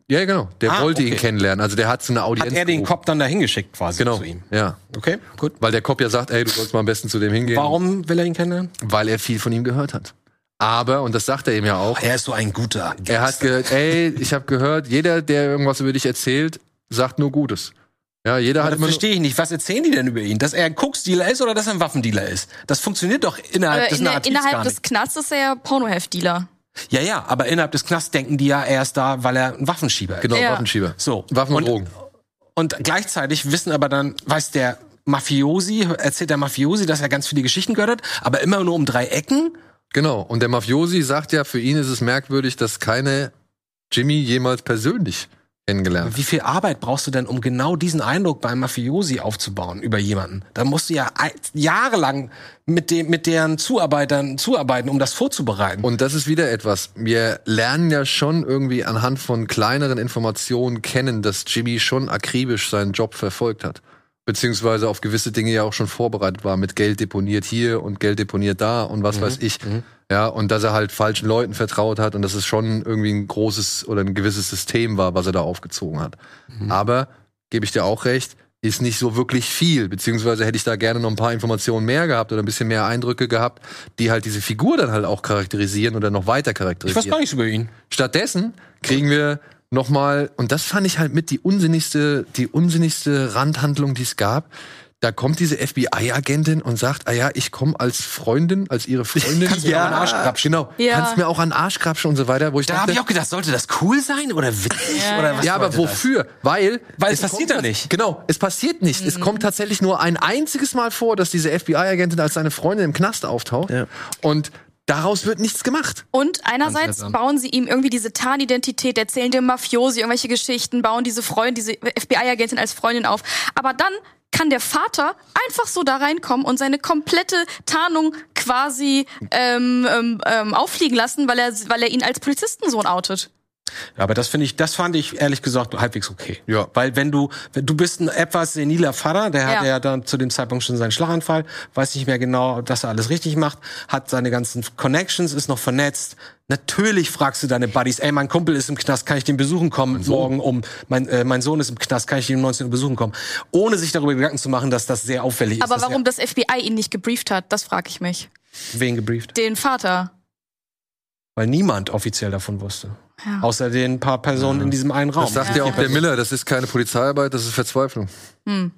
Ja, genau. Der Ah, wollte ihn okay. kennenlernen. Also der hat so eine Audienz. Hat er den. Cop dann dahin geschickt quasi Genau. zu ihm? Ja. Okay, gut. Weil der Cop ja sagt, ey, du sollst mal am besten zu dem hingehen. Warum will er ihn kennenlernen? Weil er viel von ihm gehört hat. Aber, und das sagt er ihm ja auch, Er ist so ein guter. er hat gehört, ey, ich habe gehört, jeder, der irgendwas über dich erzählt, sagt nur Gutes. Ja, jeder Aber hat das verstehe ich nicht. Was erzählen die denn über ihn? Dass er ein Koksdealer ist oder dass er ein Waffendealer ist? Das funktioniert doch innerhalb Äh, des in der, Narrativs innerhalb gar des. Knasts ist er ja Pornoheft-Dealer. Ja, ja, aber innerhalb des Knasts denken die ja, er ist da, weil er ein Waffenschieber ist. genau, Ja. Waffenschieber. So. Waffen und, Und- Drogen. Und gleichzeitig wissen aber dann, weiß der Mafiosi, erzählt der Mafiosi, dass er ganz viele Geschichten gehört hat, aber immer nur um drei Ecken. Genau. Und der Mafiosi sagt ja, für ihn ist es merkwürdig, dass keine Jimmy jemals persönlich kennengelernt hat. Wie viel Arbeit brauchst du denn, um genau diesen Eindruck beim Mafiosi aufzubauen über jemanden? Da musst du ja jahrelang mit dem, mit deren Zuarbeitern zuarbeiten, um das vorzubereiten. Und das ist wieder etwas. Wir lernen ja schon irgendwie anhand von kleineren Informationen kennen, dass Jimmy schon akribisch seinen Job verfolgt hat. Beziehungsweise auf gewisse Dinge ja auch schon vorbereitet war, mit Geld deponiert hier und Geld deponiert da und was weiß ich. Ja, und dass er halt falschen Leuten vertraut hat und dass es schon irgendwie ein großes oder ein gewisses System war, was er da aufgezogen hat. Aber, gebe ich dir auch recht, ist nicht so wirklich viel, beziehungsweise hätte ich da gerne noch ein paar Informationen mehr gehabt oder ein bisschen mehr Eindrücke gehabt, die halt diese Figur dann halt auch charakterisieren oder noch weiter ich weiß charakterisieren. gar nichts über ihn. Stattdessen kriegen wir noch mal und das fand ich halt mit die unsinnigste, die unsinnigste Randhandlung, die es gab. Da kommt diese FBI-Agentin und sagt, ah ja, ich komme als Freundin, als ihre Freundin. Kannst mir auch an den Arsch krapschen. Genau, Ja. kannst mir auch an den Arsch krapschen und so weiter, wo ich Da habe ich auch gedacht, sollte das cool sein oder witzig Ja, oder was ja, aber sollte das? wofür? Weil Weil es kommt passiert ja nicht. Genau, es passiert nicht. Mhm. Es kommt tatsächlich nur ein einziges Mal vor, dass diese FBI-Agentin als seine Freundin im Knast auftaucht Ja. und daraus wird nichts gemacht. Und einerseits bauen sie ihm irgendwie diese Tarnidentität, erzählen dem Mafiosi irgendwelche Geschichten, bauen diese Freundin, diese FBI-Agentin als Freundin auf. Aber dann kann der Vater einfach so da reinkommen und seine komplette Tarnung quasi ähm, ähm, ähm, auffliegen lassen, weil er, weil er ihn als Polizistensohn outet. Ja, aber das finde ich, das fand ich ehrlich gesagt halbwegs okay. Ja. Weil wenn du, wenn du bist ein etwas seniler Vater, der hatte Ja. ja dann zu dem Zeitpunkt schon seinen Schlaganfall, weiß nicht mehr genau, dass er alles richtig macht, hat seine ganzen Connections, ist noch vernetzt. Natürlich fragst du deine Buddies, ey, mein Kumpel ist im Knast, kann ich den besuchen kommen morgen um, mein, äh, mein Sohn ist im Knast, kann ich den um 19 Uhr besuchen kommen? Ohne sich darüber Gedanken zu machen, dass das sehr auffällig ist. Aber warum das FBI ihn nicht gebrieft hat, das frage ich mich. Wen gebrieft? Den Vater. Weil niemand offiziell davon wusste. Ja. Außer den paar Personen in diesem einen Raum. Das sagt ja, auch der Miller, das ist keine Polizeiarbeit, das ist Verzweiflung. Hm.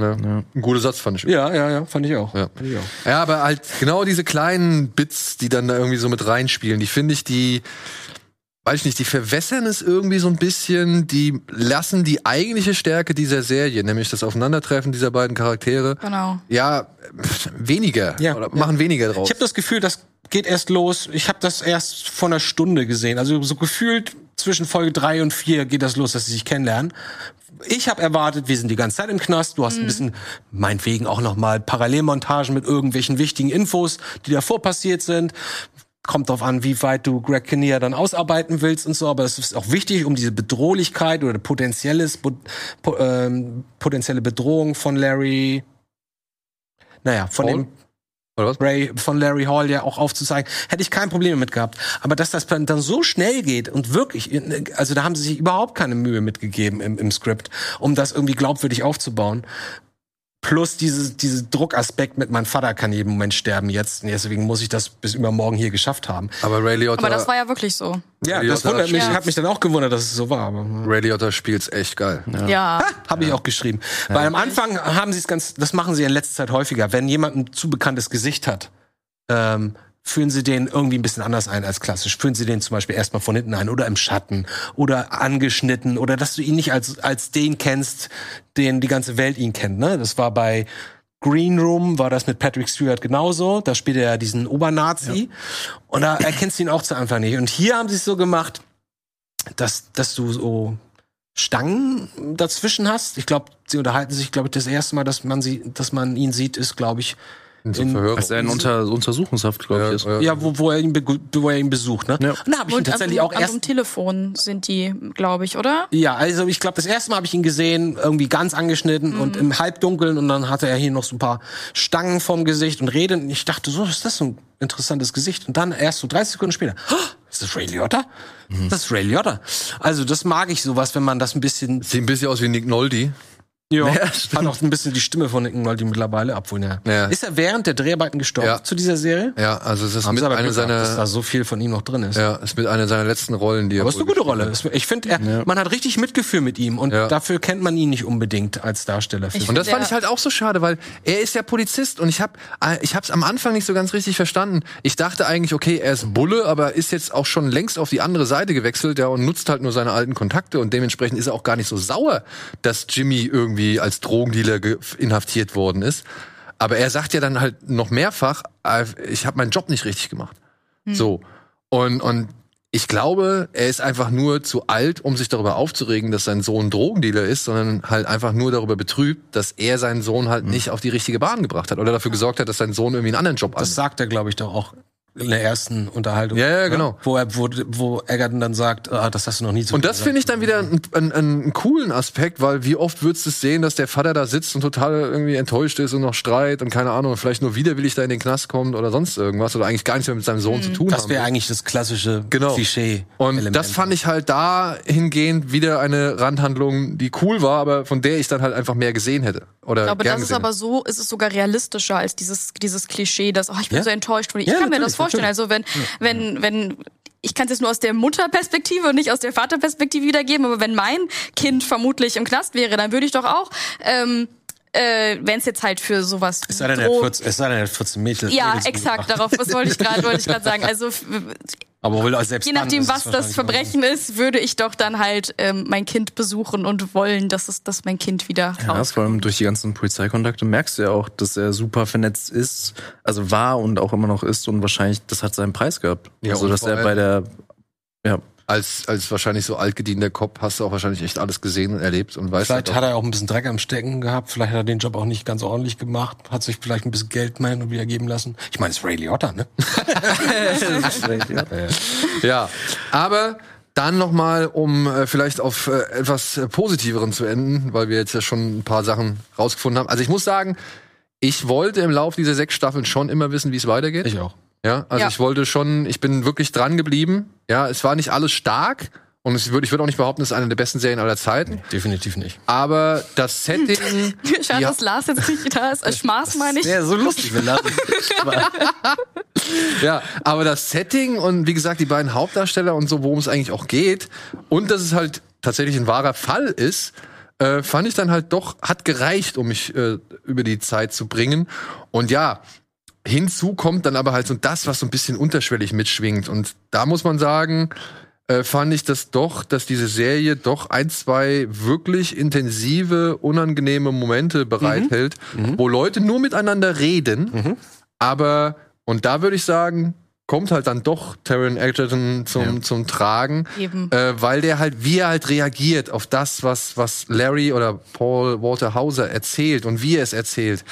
Ja. Ein guter Satz fand ich. Ja, ja, ja, fand ich auch. Ja. Fand ich auch. Ja, aber halt genau diese kleinen Bits, die dann da irgendwie so mit reinspielen, die finde ich, die, weiß ich nicht, die verwässern es irgendwie so ein bisschen, die lassen die eigentliche Stärke dieser Serie, nämlich das Aufeinandertreffen dieser beiden Charaktere, Genau. ja, pf, weniger, Ja, oder ja. machen weniger draus. Ich habe das Gefühl, das geht erst los. Ich habe das erst vor einer Stunde gesehen. Also so gefühlt zwischen Folge drei und vier geht das los, dass sie sich kennenlernen. Ich habe erwartet, wir sind die ganze Zeit im Knast. Du hast ein bisschen, meinetwegen auch noch mal Parallelmontagen mit irgendwelchen wichtigen Infos, die davor passiert sind. Kommt drauf an, wie weit du Greg Kinnear dann ausarbeiten willst und so. Aber es ist auch wichtig, um diese Bedrohlichkeit oder potenzielles, po, po, ähm, potenzielle Bedrohung von Larry, naja, von Hall? dem Oder was? Ray von Larry Hall ja auch aufzuzeigen, hätte ich kein Problem mit gehabt. Aber dass das dann dann so schnell geht und wirklich, also da haben sie sich überhaupt keine Mühe mitgegeben im, im Skript, um das irgendwie glaubwürdig aufzubauen. Plus diese, diese Druckaspekt mit mein Vater kann jeden Moment sterben jetzt. Und deswegen muss ich das bis übermorgen hier geschafft haben. Aber Ray Liotta, Aber das war ja wirklich so. Ja, Ja, das wundert mich. ja. Hat mich dann auch gewundert, dass es so war. Aber Ray Liotta spielt's echt geil. Ja. habe ich auch geschrieben. Weil am Anfang haben sie es ganz, das machen sie in letzter Zeit häufiger. Wenn jemand ein zu bekanntes Gesicht hat, ähm, führen sie den irgendwie ein bisschen anders ein als klassisch. Führen sie den zum Beispiel erstmal von hinten ein oder im Schatten oder angeschnitten oder dass du ihn nicht als, als den kennst, den die ganze Welt ihn kennt. Ne? Das war bei Green Room war das mit Patrick Stewart genauso. Da spielt er ja diesen Obernazi. Und da erkennst du ihn auch zu Anfang nicht. Und hier haben sie es so gemacht, dass, dass du so Stangen dazwischen hast. Ich glaube, sie unterhalten sich, glaube ich, das erste Mal, dass man sie, dass man ihn sieht, ist, glaube ich, In so In- Verhör. Als er in Unter Untersuchungshaft, glaube ich, ist. ja, ja, wo, wo er ihn, wo er ihn besucht, ne? Ja. Und da habe ich ihn Und tatsächlich an, auch erst einem Telefon sind die, glaube ich, oder? Ja, also ich glaube, das erste Mal habe ich ihn gesehen, irgendwie ganz angeschnitten und im Halbdunkeln und dann hatte er hier noch so ein paar Stangen vom Gesicht und redet und ich dachte, so ist das so ein interessantes Gesicht und dann erst so 30 Sekunden später, oh, ist das Ray Liotta? Das ist Ray Liotta. Also das mag ich sowas, wenn man das ein bisschen Sieht ein bisschen aus wie Nick Nolte. Ja, hat auch ein bisschen die Stimme von Nick Nolte mittlerweile, obwohl er Ja. ist er während der Dreharbeiten gestorben Ja. zu dieser Serie. Ja, also es ist Haben mit aber einer Glück gehabt, dass da seiner, so viel von ihm noch drin ist. ja, ist mit einer seiner letzten Rollen, die er Aber es ist eine gute Rolle. Ich finde, er- man hat richtig Mitgefühl mit ihm und Ja. dafür kennt man ihn nicht unbedingt als Darsteller. Und das fand ich halt auch so schade, weil er ist ja Polizist und ich habe ich hab's am Anfang nicht so ganz richtig verstanden. Ich dachte eigentlich, okay, er ist Bulle, aber ist jetzt auch schon längst auf die andere Seite gewechselt, ja, und nutzt halt nur seine alten Kontakte und dementsprechend ist er auch gar nicht so sauer, dass Jimmy irgendwie als Drogendealer ge- inhaftiert worden ist. Aber er sagt ja dann halt noch mehrfach, ich habe meinen Job nicht richtig gemacht. So. Und, und ich glaube, er ist einfach nur zu alt, um sich darüber aufzuregen, dass sein Sohn Drogendealer ist, sondern halt einfach nur darüber betrübt, dass er seinen Sohn halt nicht auf die richtige Bahn gebracht hat oder dafür gesorgt hat, dass sein Sohn irgendwie einen anderen Job Das hat. sagt er, glaube ich, doch auch in der ersten Unterhaltung. Ja, ja, genau. Wo er, wo, wo Egerton dann sagt, ah, das hast du noch nie so Und das finde ich dann wieder einen, einen, einen coolen Aspekt, weil wie oft würdest du es sehen, dass der Vater da sitzt und total irgendwie enttäuscht ist und noch Streit und keine Ahnung, vielleicht nur widerwillig da in den Knast kommt oder sonst irgendwas oder eigentlich gar nichts mehr mit seinem Sohn zu tun Das haben wäre eigentlich das klassische Genau. Klischee. Und Element. das fand ich halt dahingehend wieder eine Randhandlung, die cool war, aber von der ich dann halt einfach mehr gesehen hätte. Oder Ich glaube, das ist aber so, ist es sogar realistischer als dieses, dieses Klischee, dass, oh, ich bin Ja. so enttäuscht. Ich Ja, kann mir natürlich, das vorstellen. Also wenn, wenn, wenn, ich kann es jetzt nur aus der Mutterperspektive und nicht aus der Vaterperspektive wiedergeben, aber wenn mein Kind vermutlich im Knast wäre, dann würde ich doch auch, ähm, äh, wenn es jetzt halt für sowas Es sei denn, er hat Dro- 14, es sei denn, er hat 14 Mädchen. ja, exakt, darauf, was wollte ich gerade, wollte ich gerade *laughs* sagen. Also, Aber wohl selbst je dann nachdem, es was das Verbrechen ist, würde ich doch dann halt ähm, mein Kind besuchen und wollen, dass es, dass mein Kind wieder Ja, raus. vor allem durch die ganzen Polizeikontakte merkst du ja auch, dass er super vernetzt ist, also war und auch immer noch ist und wahrscheinlich, das hat seinen Preis gehabt. Ja, also, dass er bei der, ja, Als, als wahrscheinlich so altgediener Cop hast du auch wahrscheinlich echt alles gesehen und erlebt und weißt Vielleicht hat er auch ein bisschen Dreck am Stecken gehabt, vielleicht hat er den Job auch nicht ganz ordentlich gemacht, hat sich vielleicht ein bisschen Geld mal hin und wieder geben lassen. Ich meine, es ist Ray Liotta, ne? *laughs* Ja, aber dann noch mal, um äh, vielleicht auf äh, etwas äh, positiveren zu enden, weil wir jetzt ja schon ein paar Sachen rausgefunden haben. Also ich muss sagen, ich wollte im Laufe dieser sechs Staffeln schon immer wissen, wie es weitergeht. Ich auch. Ja, also Ja. ich wollte schon, ich bin wirklich dran geblieben. Ja, es war nicht alles stark und es würd, ich würde auch nicht behaupten, es ist eine der besten Serien aller Zeiten. Definitiv nicht. Aber das Setting, *laughs* Schade, Ja. dass Lars jetzt nicht da ist. Äh, Schmaß meine ich. Ja, so lustig, wenn das. *laughs* ja, aber das Setting und wie gesagt die beiden Hauptdarsteller und so, worum es eigentlich auch geht und dass es halt tatsächlich ein wahrer Fall ist, äh, fand ich dann halt doch hat gereicht, um mich äh, über die Zeit zu bringen. Und ja, hinzu kommt dann aber halt so das, was so ein bisschen unterschwellig mitschwingt. Und da muss man sagen, äh, fand ich das doch, dass diese Serie doch ein, zwei wirklich intensive, unangenehme Momente bereithält, wo Leute nur miteinander reden, aber, und da würde ich sagen, kommt halt dann doch Taron Egerton zum, zum Tragen, äh, weil der halt, wie er halt reagiert auf das, was, was Larry oder Paul Walter Hauser erzählt und wie er es erzählt.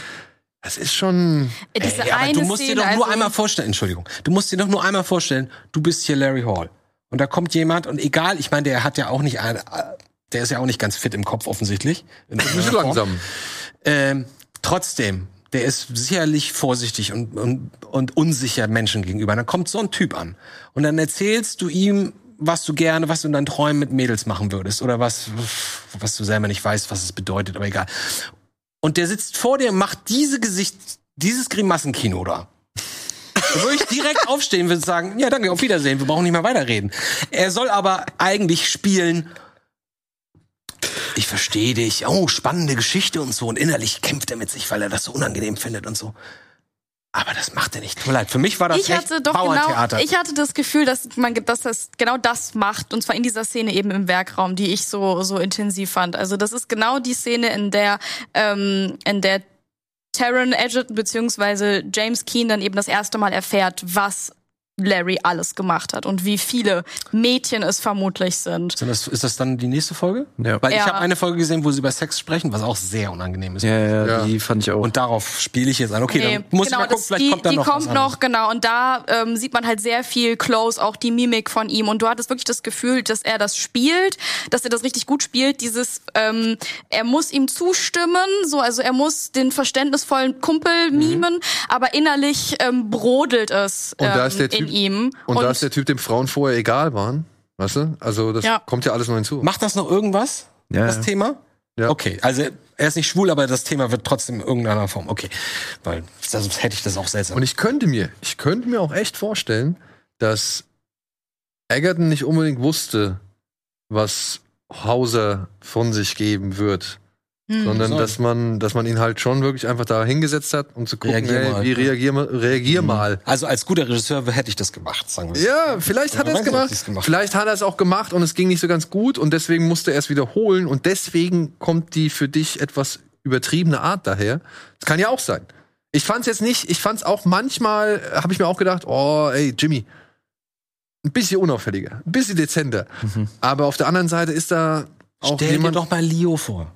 Das ist schon. Äh, Diese Ey, aber du musst Szene, dir doch nur also, einmal vorstellen, Entschuldigung, du musst dir doch nur einmal vorstellen, du bist hier Larry Hall. Und da kommt jemand und egal, ich meine, der hat ja auch nicht, ein, der ist ja auch nicht ganz fit im Kopf offensichtlich. Form. langsam. Ähm, trotzdem, der ist sicherlich vorsichtig und, und, und unsicher Menschen gegenüber. Und dann kommt so ein Typ an und dann erzählst du ihm, was du gerne, was du in deinen Träumen mit Mädels machen würdest oder was, was du selber nicht weißt, was es bedeutet, aber egal. Und der sitzt vor dir und macht diese Gesicht, dieses Grimassenkino da. Da würde ich direkt *laughs* aufstehen und sagen, ja, danke, auf Wiedersehen, wir brauchen nicht mehr weiterreden. Er soll aber eigentlich spielen, ich verstehe dich, oh, spannende Geschichte und so. Und innerlich kämpft er mit sich, weil er das so unangenehm findet und so. Aber das macht er nicht. Tut mir leid, für mich war das ich echt hatte doch genau, ich hatte das Gefühl, dass man, dass das genau das macht und zwar in dieser Szene eben im Werkraum, die ich so so intensiv fand. Also das ist genau die Szene, in der ähm, in der Taron Egerton beziehungsweise James Keen dann eben das erste Mal erfährt, was Larry alles gemacht hat und wie viele Mädchen es vermutlich sind. Sind das, ist das dann die nächste Folge? Ja. Weil ich Ja. habe eine Folge gesehen, wo sie über Sex sprechen, was auch sehr unangenehm ist. ja, ja, Ja. die fand ich auch. Und darauf spiele ich jetzt an. Okay, Nee, dann muss genau, ich mal gucken, vielleicht die, kommt da die noch kommt was noch, genau. Und da ähm, sieht man halt sehr viel Close, auch die Mimik von ihm. Und du hattest wirklich das Gefühl, dass er das spielt, dass er das richtig gut spielt. Dieses, ähm, er muss ihm zustimmen, so, also er muss den verständnisvollen Kumpel Mhm. mimen, aber innerlich ähm, brodelt es. Und ähm, da ist der in Typ- ihm. Und, da ist der Typ, dem Frauen vorher egal waren. Weißt du? Also das Ja. kommt ja alles noch hinzu. Macht das noch irgendwas? Ja, das. Thema? Ja. Okay, also er ist nicht schwul, aber das Thema wird trotzdem in irgendeiner Form. Okay, weil sonst hätte ich das auch seltsam. Und ich könnte mir, ich könnte mir auch echt vorstellen, dass Egerton nicht unbedingt wusste, was Hauser von sich geben wird, Hm. sondern dass man, dass man ihn halt schon wirklich einfach da hingesetzt hat, um zu gucken, Reagier ey, mal. wie reagier, mal- reagier mal. also als guter Regisseur hätte ich das gemacht, sagen wir. Ja, vielleicht hat Ja, er es gemacht. gemacht Vielleicht hat er es auch gemacht und es ging nicht so ganz gut und deswegen musste er es wiederholen und deswegen kommt die für dich etwas übertriebene Art daher. Das kann ja auch sein. Ich fand's jetzt nicht, ich fand's auch manchmal, habe ich mir auch gedacht, oh, ey, Jimmy, ein bisschen unauffälliger, ein bisschen dezenter. Aber auf der anderen Seite ist da auch Stell dir jemand. doch mal Leo vor.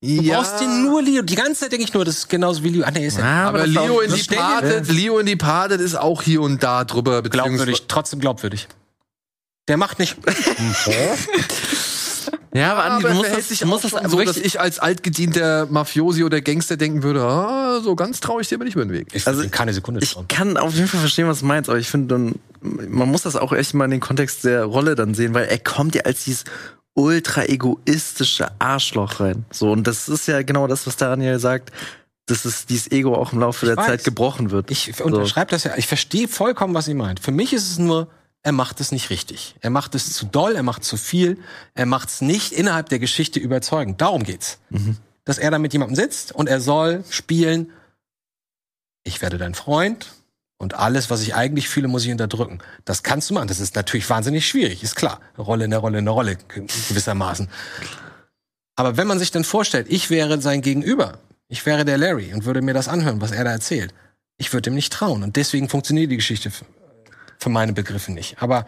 Du ja, brauchst dir nur Leo. Die ganze Zeit denke ich nur, das ist genauso wie Leo. Ah, nee, ist ja Ja, aber Leo in Patet, Leo in die Patet ist auch hier und da drüber, glaubwürdig, trotzdem glaubwürdig. Der macht nicht. *laughs* Ja, aber Andi, aber du musst das, sich auch das so, dass richtig- ich als altgedienter Mafiosi oder Gangster denken würde, ah, so ganz traue ich dir aber nicht über den Weg. Ich Also, also, keine Sekunde Ich trauen. kann auf jeden Fall verstehen, was du meinst, aber ich finde, dann, man muss das auch echt mal in den Kontext der Rolle dann sehen, weil er kommt ja als dieses ultra egoistische Arschloch rein. So, und das ist ja genau das, was Daniel sagt, dass es dieses Ego auch im Laufe Ich der weiß. Zeit gebrochen wird. Ich unterschreibe das ja. Ich verstehe vollkommen, was ihr meint. Für mich ist es nur, er macht es nicht richtig. Er macht es zu doll, er macht zu viel, er macht es nicht innerhalb der Geschichte überzeugend. Darum geht's. Dass er da mit jemandem sitzt und er soll spielen, ich werde dein Freund und alles, was ich eigentlich fühle, muss ich unterdrücken. Das kannst du machen. Das ist natürlich wahnsinnig schwierig, ist klar. Rolle in der Rolle in der Rolle, gewissermaßen. Aber wenn man sich dann vorstellt, ich wäre sein Gegenüber, ich wäre der Larry und würde mir das anhören, was er da erzählt, ich würde ihm nicht trauen. Und deswegen funktioniert die Geschichte für meine Begriffe nicht. Aber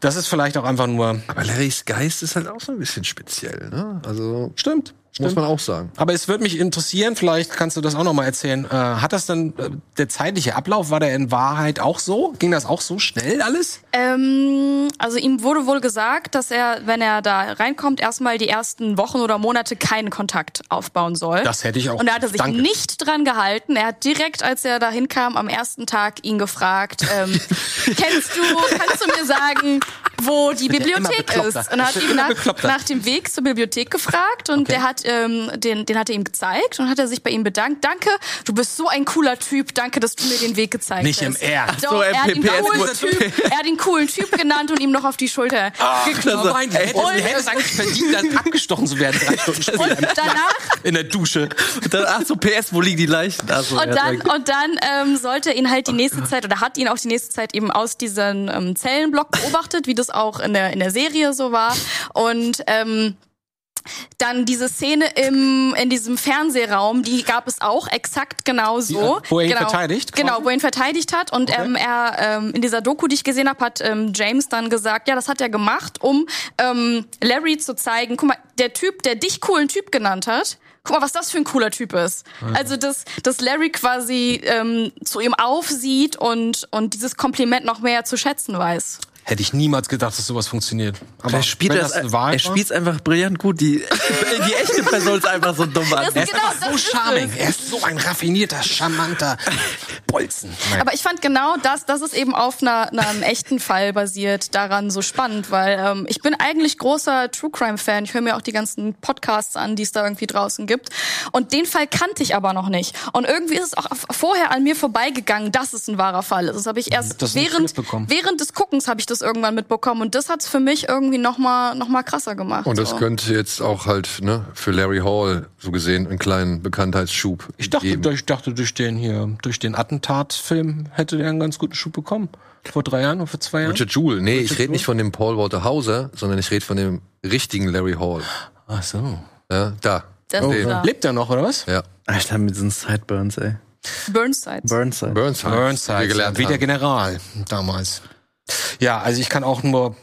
das ist vielleicht auch einfach nur. Aber Larrys Geist ist halt auch so ein bisschen speziell, ne? Also, Stimmt. Muss man auch sagen. Aber es würde mich interessieren, vielleicht kannst du das auch noch mal erzählen. Äh, hat das dann äh, der zeitliche Ablauf war der in Wahrheit auch so? Ging das auch so schnell alles? Ähm, also ihm wurde wohl gesagt, dass er, wenn er da reinkommt, erstmal die ersten Wochen oder Monate keinen Kontakt aufbauen soll. Das hätte ich auch. Und er hatte sich Danke. nicht dran gehalten. Er hat direkt, als er da hinkam, am ersten Tag ihn gefragt, ähm, *laughs* kennst du, kannst du mir sagen, wo die ja Bibliothek bekloppter. ist? Und er hat ihn nach, nach dem Weg zur Bibliothek gefragt und Okay. der hat, ähm, den, den hat er ihm gezeigt und hat er sich bei ihm bedankt. Danke, du bist so ein cooler Typ. Danke, dass du mir den Weg gezeigt Nicht hast. im Ernst. Doch, So, er, hat ihn coolen typ, er hat ihn coolen Typ genannt und ihm noch auf die Schulter geklopft. Oh mein, hätte, Und- hätte es eigentlich verdient, dann abgestochen zu werden, drei Stunden später Und danach in der Dusche. Dann, ach so, PS, wo liegen die Leichen? Ach so, Und ja, dann, und dann ähm, sollte ihn halt die nächste Zeit oder hat ihn auch die nächste Zeit eben aus diesem ähm, Zellenblock beobachtet, wie das auch in der, in der Serie so war. Und ähm, dann diese Szene im, in diesem Fernsehraum, die gab es auch exakt genauso. Die, wo er ihn genau, verteidigt, quasi? Genau, wo er ihn verteidigt hat. Und ähm, er ähm, in dieser Doku, die ich gesehen habe, hat ähm, James dann gesagt, ja, das hat er gemacht, um ähm, Larry zu zeigen, guck mal, der Typ, der dich coolen Typ genannt hat, guck mal, was das für ein cooler Typ ist. Also, dass, dass Larry quasi ähm, zu ihm aufsieht und, und dieses Kompliment noch mehr zu schätzen weiß. Hätte ich niemals gedacht, dass sowas funktioniert. Aber er spielt wenn das, das Wahrheit er spielt's einfach brillant gut. Die, die echte Person ist einfach so dumm an. Das Er ist Genau, so charming. es. Er ist so ein raffinierter, charmanter Bolzen. Nein. Aber ich fand genau das, das ist eben auf einer, einem echten Fall basiert, daran so spannend, weil ähm, ich bin eigentlich großer True Crime Fan. Ich höre mir auch die ganzen Podcasts an, die es da irgendwie draußen gibt. Und den Fall kannte ich aber noch nicht. Und irgendwie ist es auch vorher an mir vorbeigegangen, dass es ein wahrer Fall ist. Das habe ich erst während, während des Guckens habe ich das irgendwann mitbekommen. Und das hat es für mich irgendwie noch mal, noch mal krasser gemacht. Und das so. könnte jetzt auch halt, ne, für Larry Hall, so gesehen, einen kleinen Bekanntheitsschub Ich dachte, geben. ich dachte, durch den hier, durch den Attentatsfilm hätte der einen ganz guten Schub bekommen. Vor drei Jahren oder vor zwei Jahren. Richard Jewell. Nee, ich Richard rede nicht von dem Paul Walter Hauser, sondern ich rede von dem richtigen Larry Hall. Ach so. Ja, da. Das Oh, da. Lebt er noch, oder was? Ja. Alter, mit diesen Sideburns, ey. Burnside. Burnside. Burnside. Burnside, wie gelernt wie der. General damals. Ja, also ich kann auch nur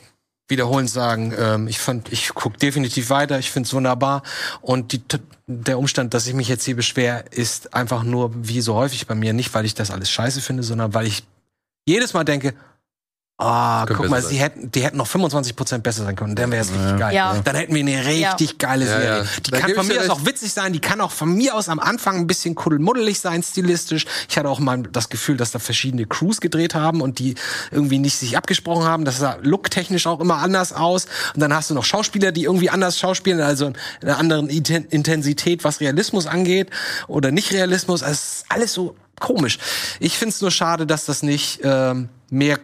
wiederholend sagen, ähm, ich fand, ich guck definitiv weiter, ich find's wunderbar. Und die, der Umstand, dass ich mich jetzt hier beschwer, ist einfach nur wie so häufig bei mir. Nicht, weil ich das alles scheiße finde, sondern weil ich jedes Mal denke, Ah, Könnte guck mal, sie hätten, die hätten noch 25% besser sein können. Dann wäre es richtig geil. Ja. Dann hätten wir eine richtig geile Ja, Serie. ja. Die Da kann von mir aus auch witzig sein, die kann auch von mir aus am Anfang ein bisschen kuddelmuddelig sein, stilistisch. Ich hatte auch mal das Gefühl, dass da verschiedene Crews gedreht haben und die irgendwie nicht sich abgesprochen haben. Das sah looktechnisch auch immer anders aus. Und dann hast du noch Schauspieler, die irgendwie anders schauspielen, also in einer anderen Inten- Intensität, was Realismus angeht oder nicht Realismus. Also es ist alles so komisch. Ich find's nur schade, dass das nicht ähm, mehr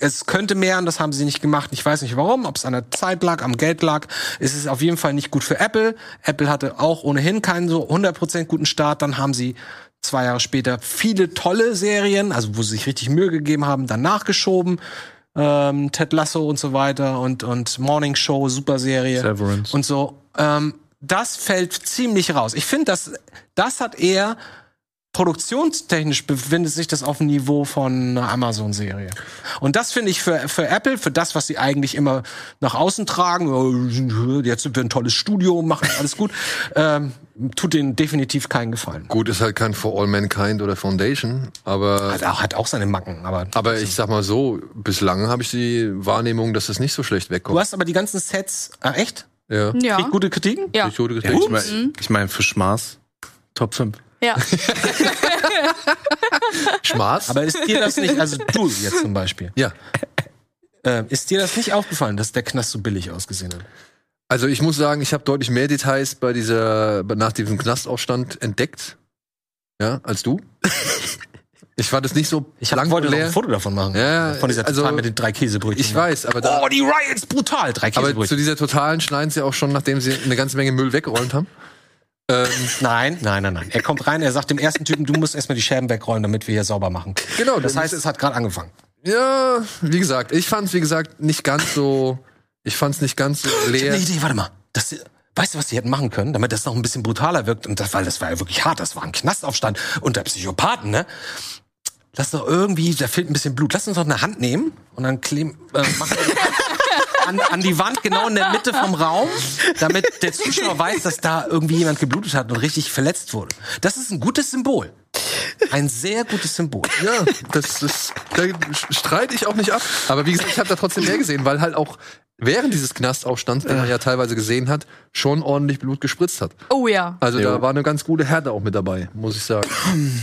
es könnte mehr und das haben sie nicht gemacht. Ich weiß nicht warum, ob es an der Zeit lag, am Geld lag. Es ist auf jeden Fall nicht gut für Apple. Apple hatte auch ohnehin keinen so 100% guten Start. Dann haben sie zwei Jahre später viele tolle Serien, also wo sie sich richtig Mühe gegeben haben, dann nachgeschoben. Ähm, Ted Lasso und so weiter und, und Morning Show, super Serie. Severance. Und so. Ähm, das fällt ziemlich raus. Ich finde, das, das hat eher produktionstechnisch befindet sich das auf dem Niveau von einer Amazon-Serie. Und das finde ich für, für Apple, für das, was sie eigentlich immer nach außen tragen, oh, jetzt sind wir ein tolles Studio, machen alles gut, *laughs* ähm, tut denen definitiv keinen Gefallen. Gut, ist halt kein For All Mankind oder Foundation, aber Hat auch, hat auch seine Macken, aber. aber ich sag mal so, bislang habe ich die Wahrnehmung, dass es nicht so schlecht Du wegkommt. hast aber die ganzen Sets, ah, echt? Ja. Ja. Kriegt gute Kritiken? Ja. Ich wurde Ja, gekriegt. ich meine, ich mein, für Schmaß Top 5. Ja. *laughs* Schmaß? Aber ist dir das nicht, also du jetzt zum Beispiel, ja. äh, ist dir das nicht aufgefallen, dass der Knast so billig ausgesehen hat? Also ich muss sagen, ich habe deutlich mehr Details bei dieser nach diesem Knastaufstand entdeckt, ja, als du. ich fand es nicht so Ich hab, lang wollte und noch leer. ein Foto davon machen. Ja, von dieser also, total mit den drei Käsebrötchen. Ich weiß, aber da, Oh, die Riots brutal. Drei aber zu Käsebrötchen. dieser totalen schneiden sie auch schon, nachdem sie eine ganze Menge Müll weggeräumt haben. Ähm, Nein, nein, nein, nein. Er kommt rein, er sagt dem ersten Typen, du musst erstmal die Scherben wegräumen, damit wir hier sauber machen. Genau, Das heißt, es hat gerade angefangen. ja, wie gesagt, ich fand es wie gesagt nicht ganz so, ich fand es nicht ganz so Ich hab leer. eine Idee, warte mal. Das, weißt du, was die hätten machen können, damit das noch ein bisschen brutaler wirkt? Und das, weil das war ja wirklich hart, das war ein Knastaufstand unter Psychopathen, ne? Lass doch irgendwie, da fehlt ein bisschen Blut. Lass uns doch eine Hand nehmen und dann kleben, äh, machen *laughs* an, an die Wand genau in der Mitte vom Raum, damit der Zuschauer weiß, dass da irgendwie jemand geblutet hat und richtig verletzt wurde. Das ist ein gutes Symbol. Ein sehr gutes Symbol. Ja, das ist, da streite ich auch nicht ab. Aber wie gesagt, ich habe da trotzdem mehr gesehen, weil halt auch während dieses Knastaufstands, den man ja teilweise gesehen hat, schon ordentlich Blut gespritzt hat. Oh ja. Also Jo. da war eine ganz gute Härte auch mit dabei, muss ich sagen.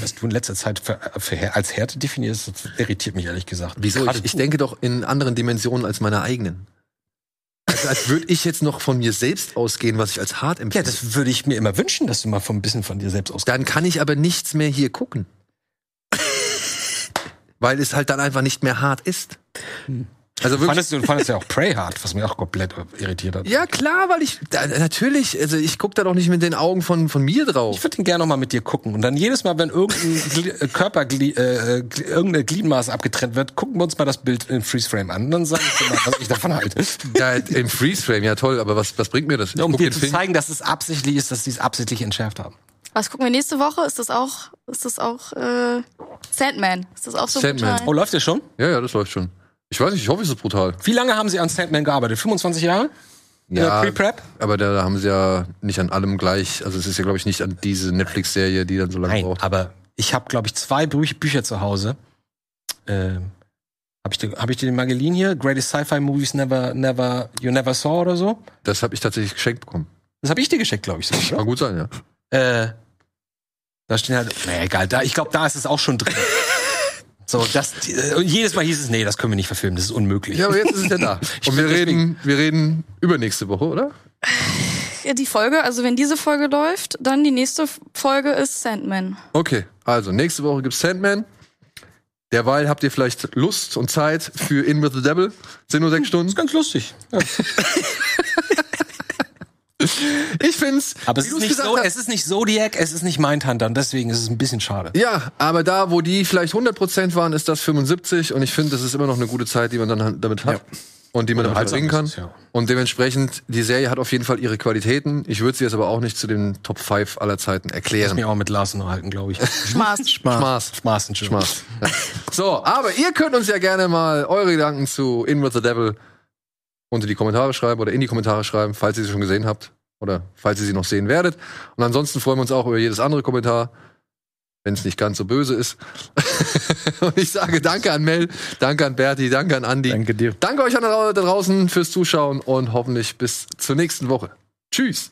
Was du in letzter Zeit für, für, als Härte definierst, das irritiert mich ehrlich gesagt. Wieso? Ich, ich denke doch in anderen Dimensionen als meiner eigenen. Also als würde ich jetzt noch von mir selbst ausgehen, was ich als hart Ja, empfinde. das würde ich mir immer wünschen, dass du mal von ein bisschen von dir selbst ausgehst. dann kann ich aber nichts mehr hier gucken. *laughs* Weil es halt dann einfach nicht mehr hart ist. Also wirklich. Fandest du, fandest ja auch Prey hart, was mich auch komplett irritiert hat. Ja, klar, weil ich. Da, natürlich, also ich gucke da doch nicht mit den Augen von, von mir drauf. Ich würde ihn gerne noch mal mit dir gucken. Und dann jedes Mal, wenn irgendein äh, Körpergli äh, irgendeine Gliedmaße abgetrennt wird, gucken wir uns mal das Bild in Freeze Frame an. Und dann sage ich dir mal, was ich davon halte. *laughs* Ja, im Freeze-Frame, ja toll, aber was, was bringt mir das? Ich Um guck dir den zu Film- zeigen, dass es absichtlich ist, dass sie es absichtlich entschärft haben. Was gucken wir nächste Woche? Ist das auch, ist das auch äh, Sandman? Ist das auch so Sandman. brutal? Oh, läuft der schon? Ja, ja, das läuft schon. Ich weiß nicht, ich hoffe, es ist brutal. Wie lange haben sie an Sandman gearbeitet? 25 Jahre? In Ja, Pre-Prep? aber da, haben sie ja nicht an allem gleich, also es ist ja, glaube ich, nicht an diese Netflix-Serie, die dann so lange Nein, braucht. aber ich habe, glaube ich, zwei Bü Bücher zu Hause. Ähm, habe ich, hab ich dir den mal geliehen hier? Greatest Sci-Fi Movies Never, Never, You Never Saw oder so? Das habe ich tatsächlich geschenkt bekommen. Das habe ich dir geschickt, glaube ich. So, Kann gut sein, ja. Äh, da stehen halt, naja, egal, da, ich glaube, da ist es auch schon drin. *laughs* so, das, äh, und jedes Mal hieß es, nee, das können wir nicht verfilmen, das ist unmöglich. Ja, aber jetzt ist es ja da. *laughs* Und wir reden, wir reden übernächste Woche, oder? Ja, die Folge, also wenn diese Folge läuft, dann die nächste Folge ist Sandman. Okay, also nächste Woche gibt's Sandman. Derweil habt ihr vielleicht Lust und Zeit für In with the Devil. Sind nur sechs Stunden. ist ganz lustig. Ja. *laughs* Ich find's. Aber es ist, nicht so, hast- es ist nicht Zodiac, es ist nicht Mindhunter und deswegen ist es ein bisschen schade. Ja, aber da, wo die vielleicht 100% waren, ist das 75 und ich finde, das ist immer noch eine gute Zeit, die man dann damit hat. Und die man damit Unterhaltsam verbringen kann. ja. Und dementsprechend, die Serie hat auf jeden Fall ihre Qualitäten. Ich würde sie jetzt aber auch nicht zu den Top 5 aller Zeiten Muss erklären. mir auch mit Larsen halten, glaube ich. *laughs* Schmaß. Spaß. Spaß, Entschuldigung. Spaß. Ja. So, aber ihr könnt uns ja gerne mal eure Gedanken zu In with the Devil unter die Kommentare schreiben oder in die Kommentare schreiben, falls ihr sie schon gesehen habt oder falls ihr sie noch sehen werdet. Und ansonsten freuen wir uns auch über jedes andere Kommentar. wenn es nicht ganz so böse ist. *laughs* und ich sage danke an Mel, danke an Berti, danke an Andi. Danke dir. Danke euch an da draußen fürs Zuschauen und hoffentlich bis zur nächsten Woche. Tschüss.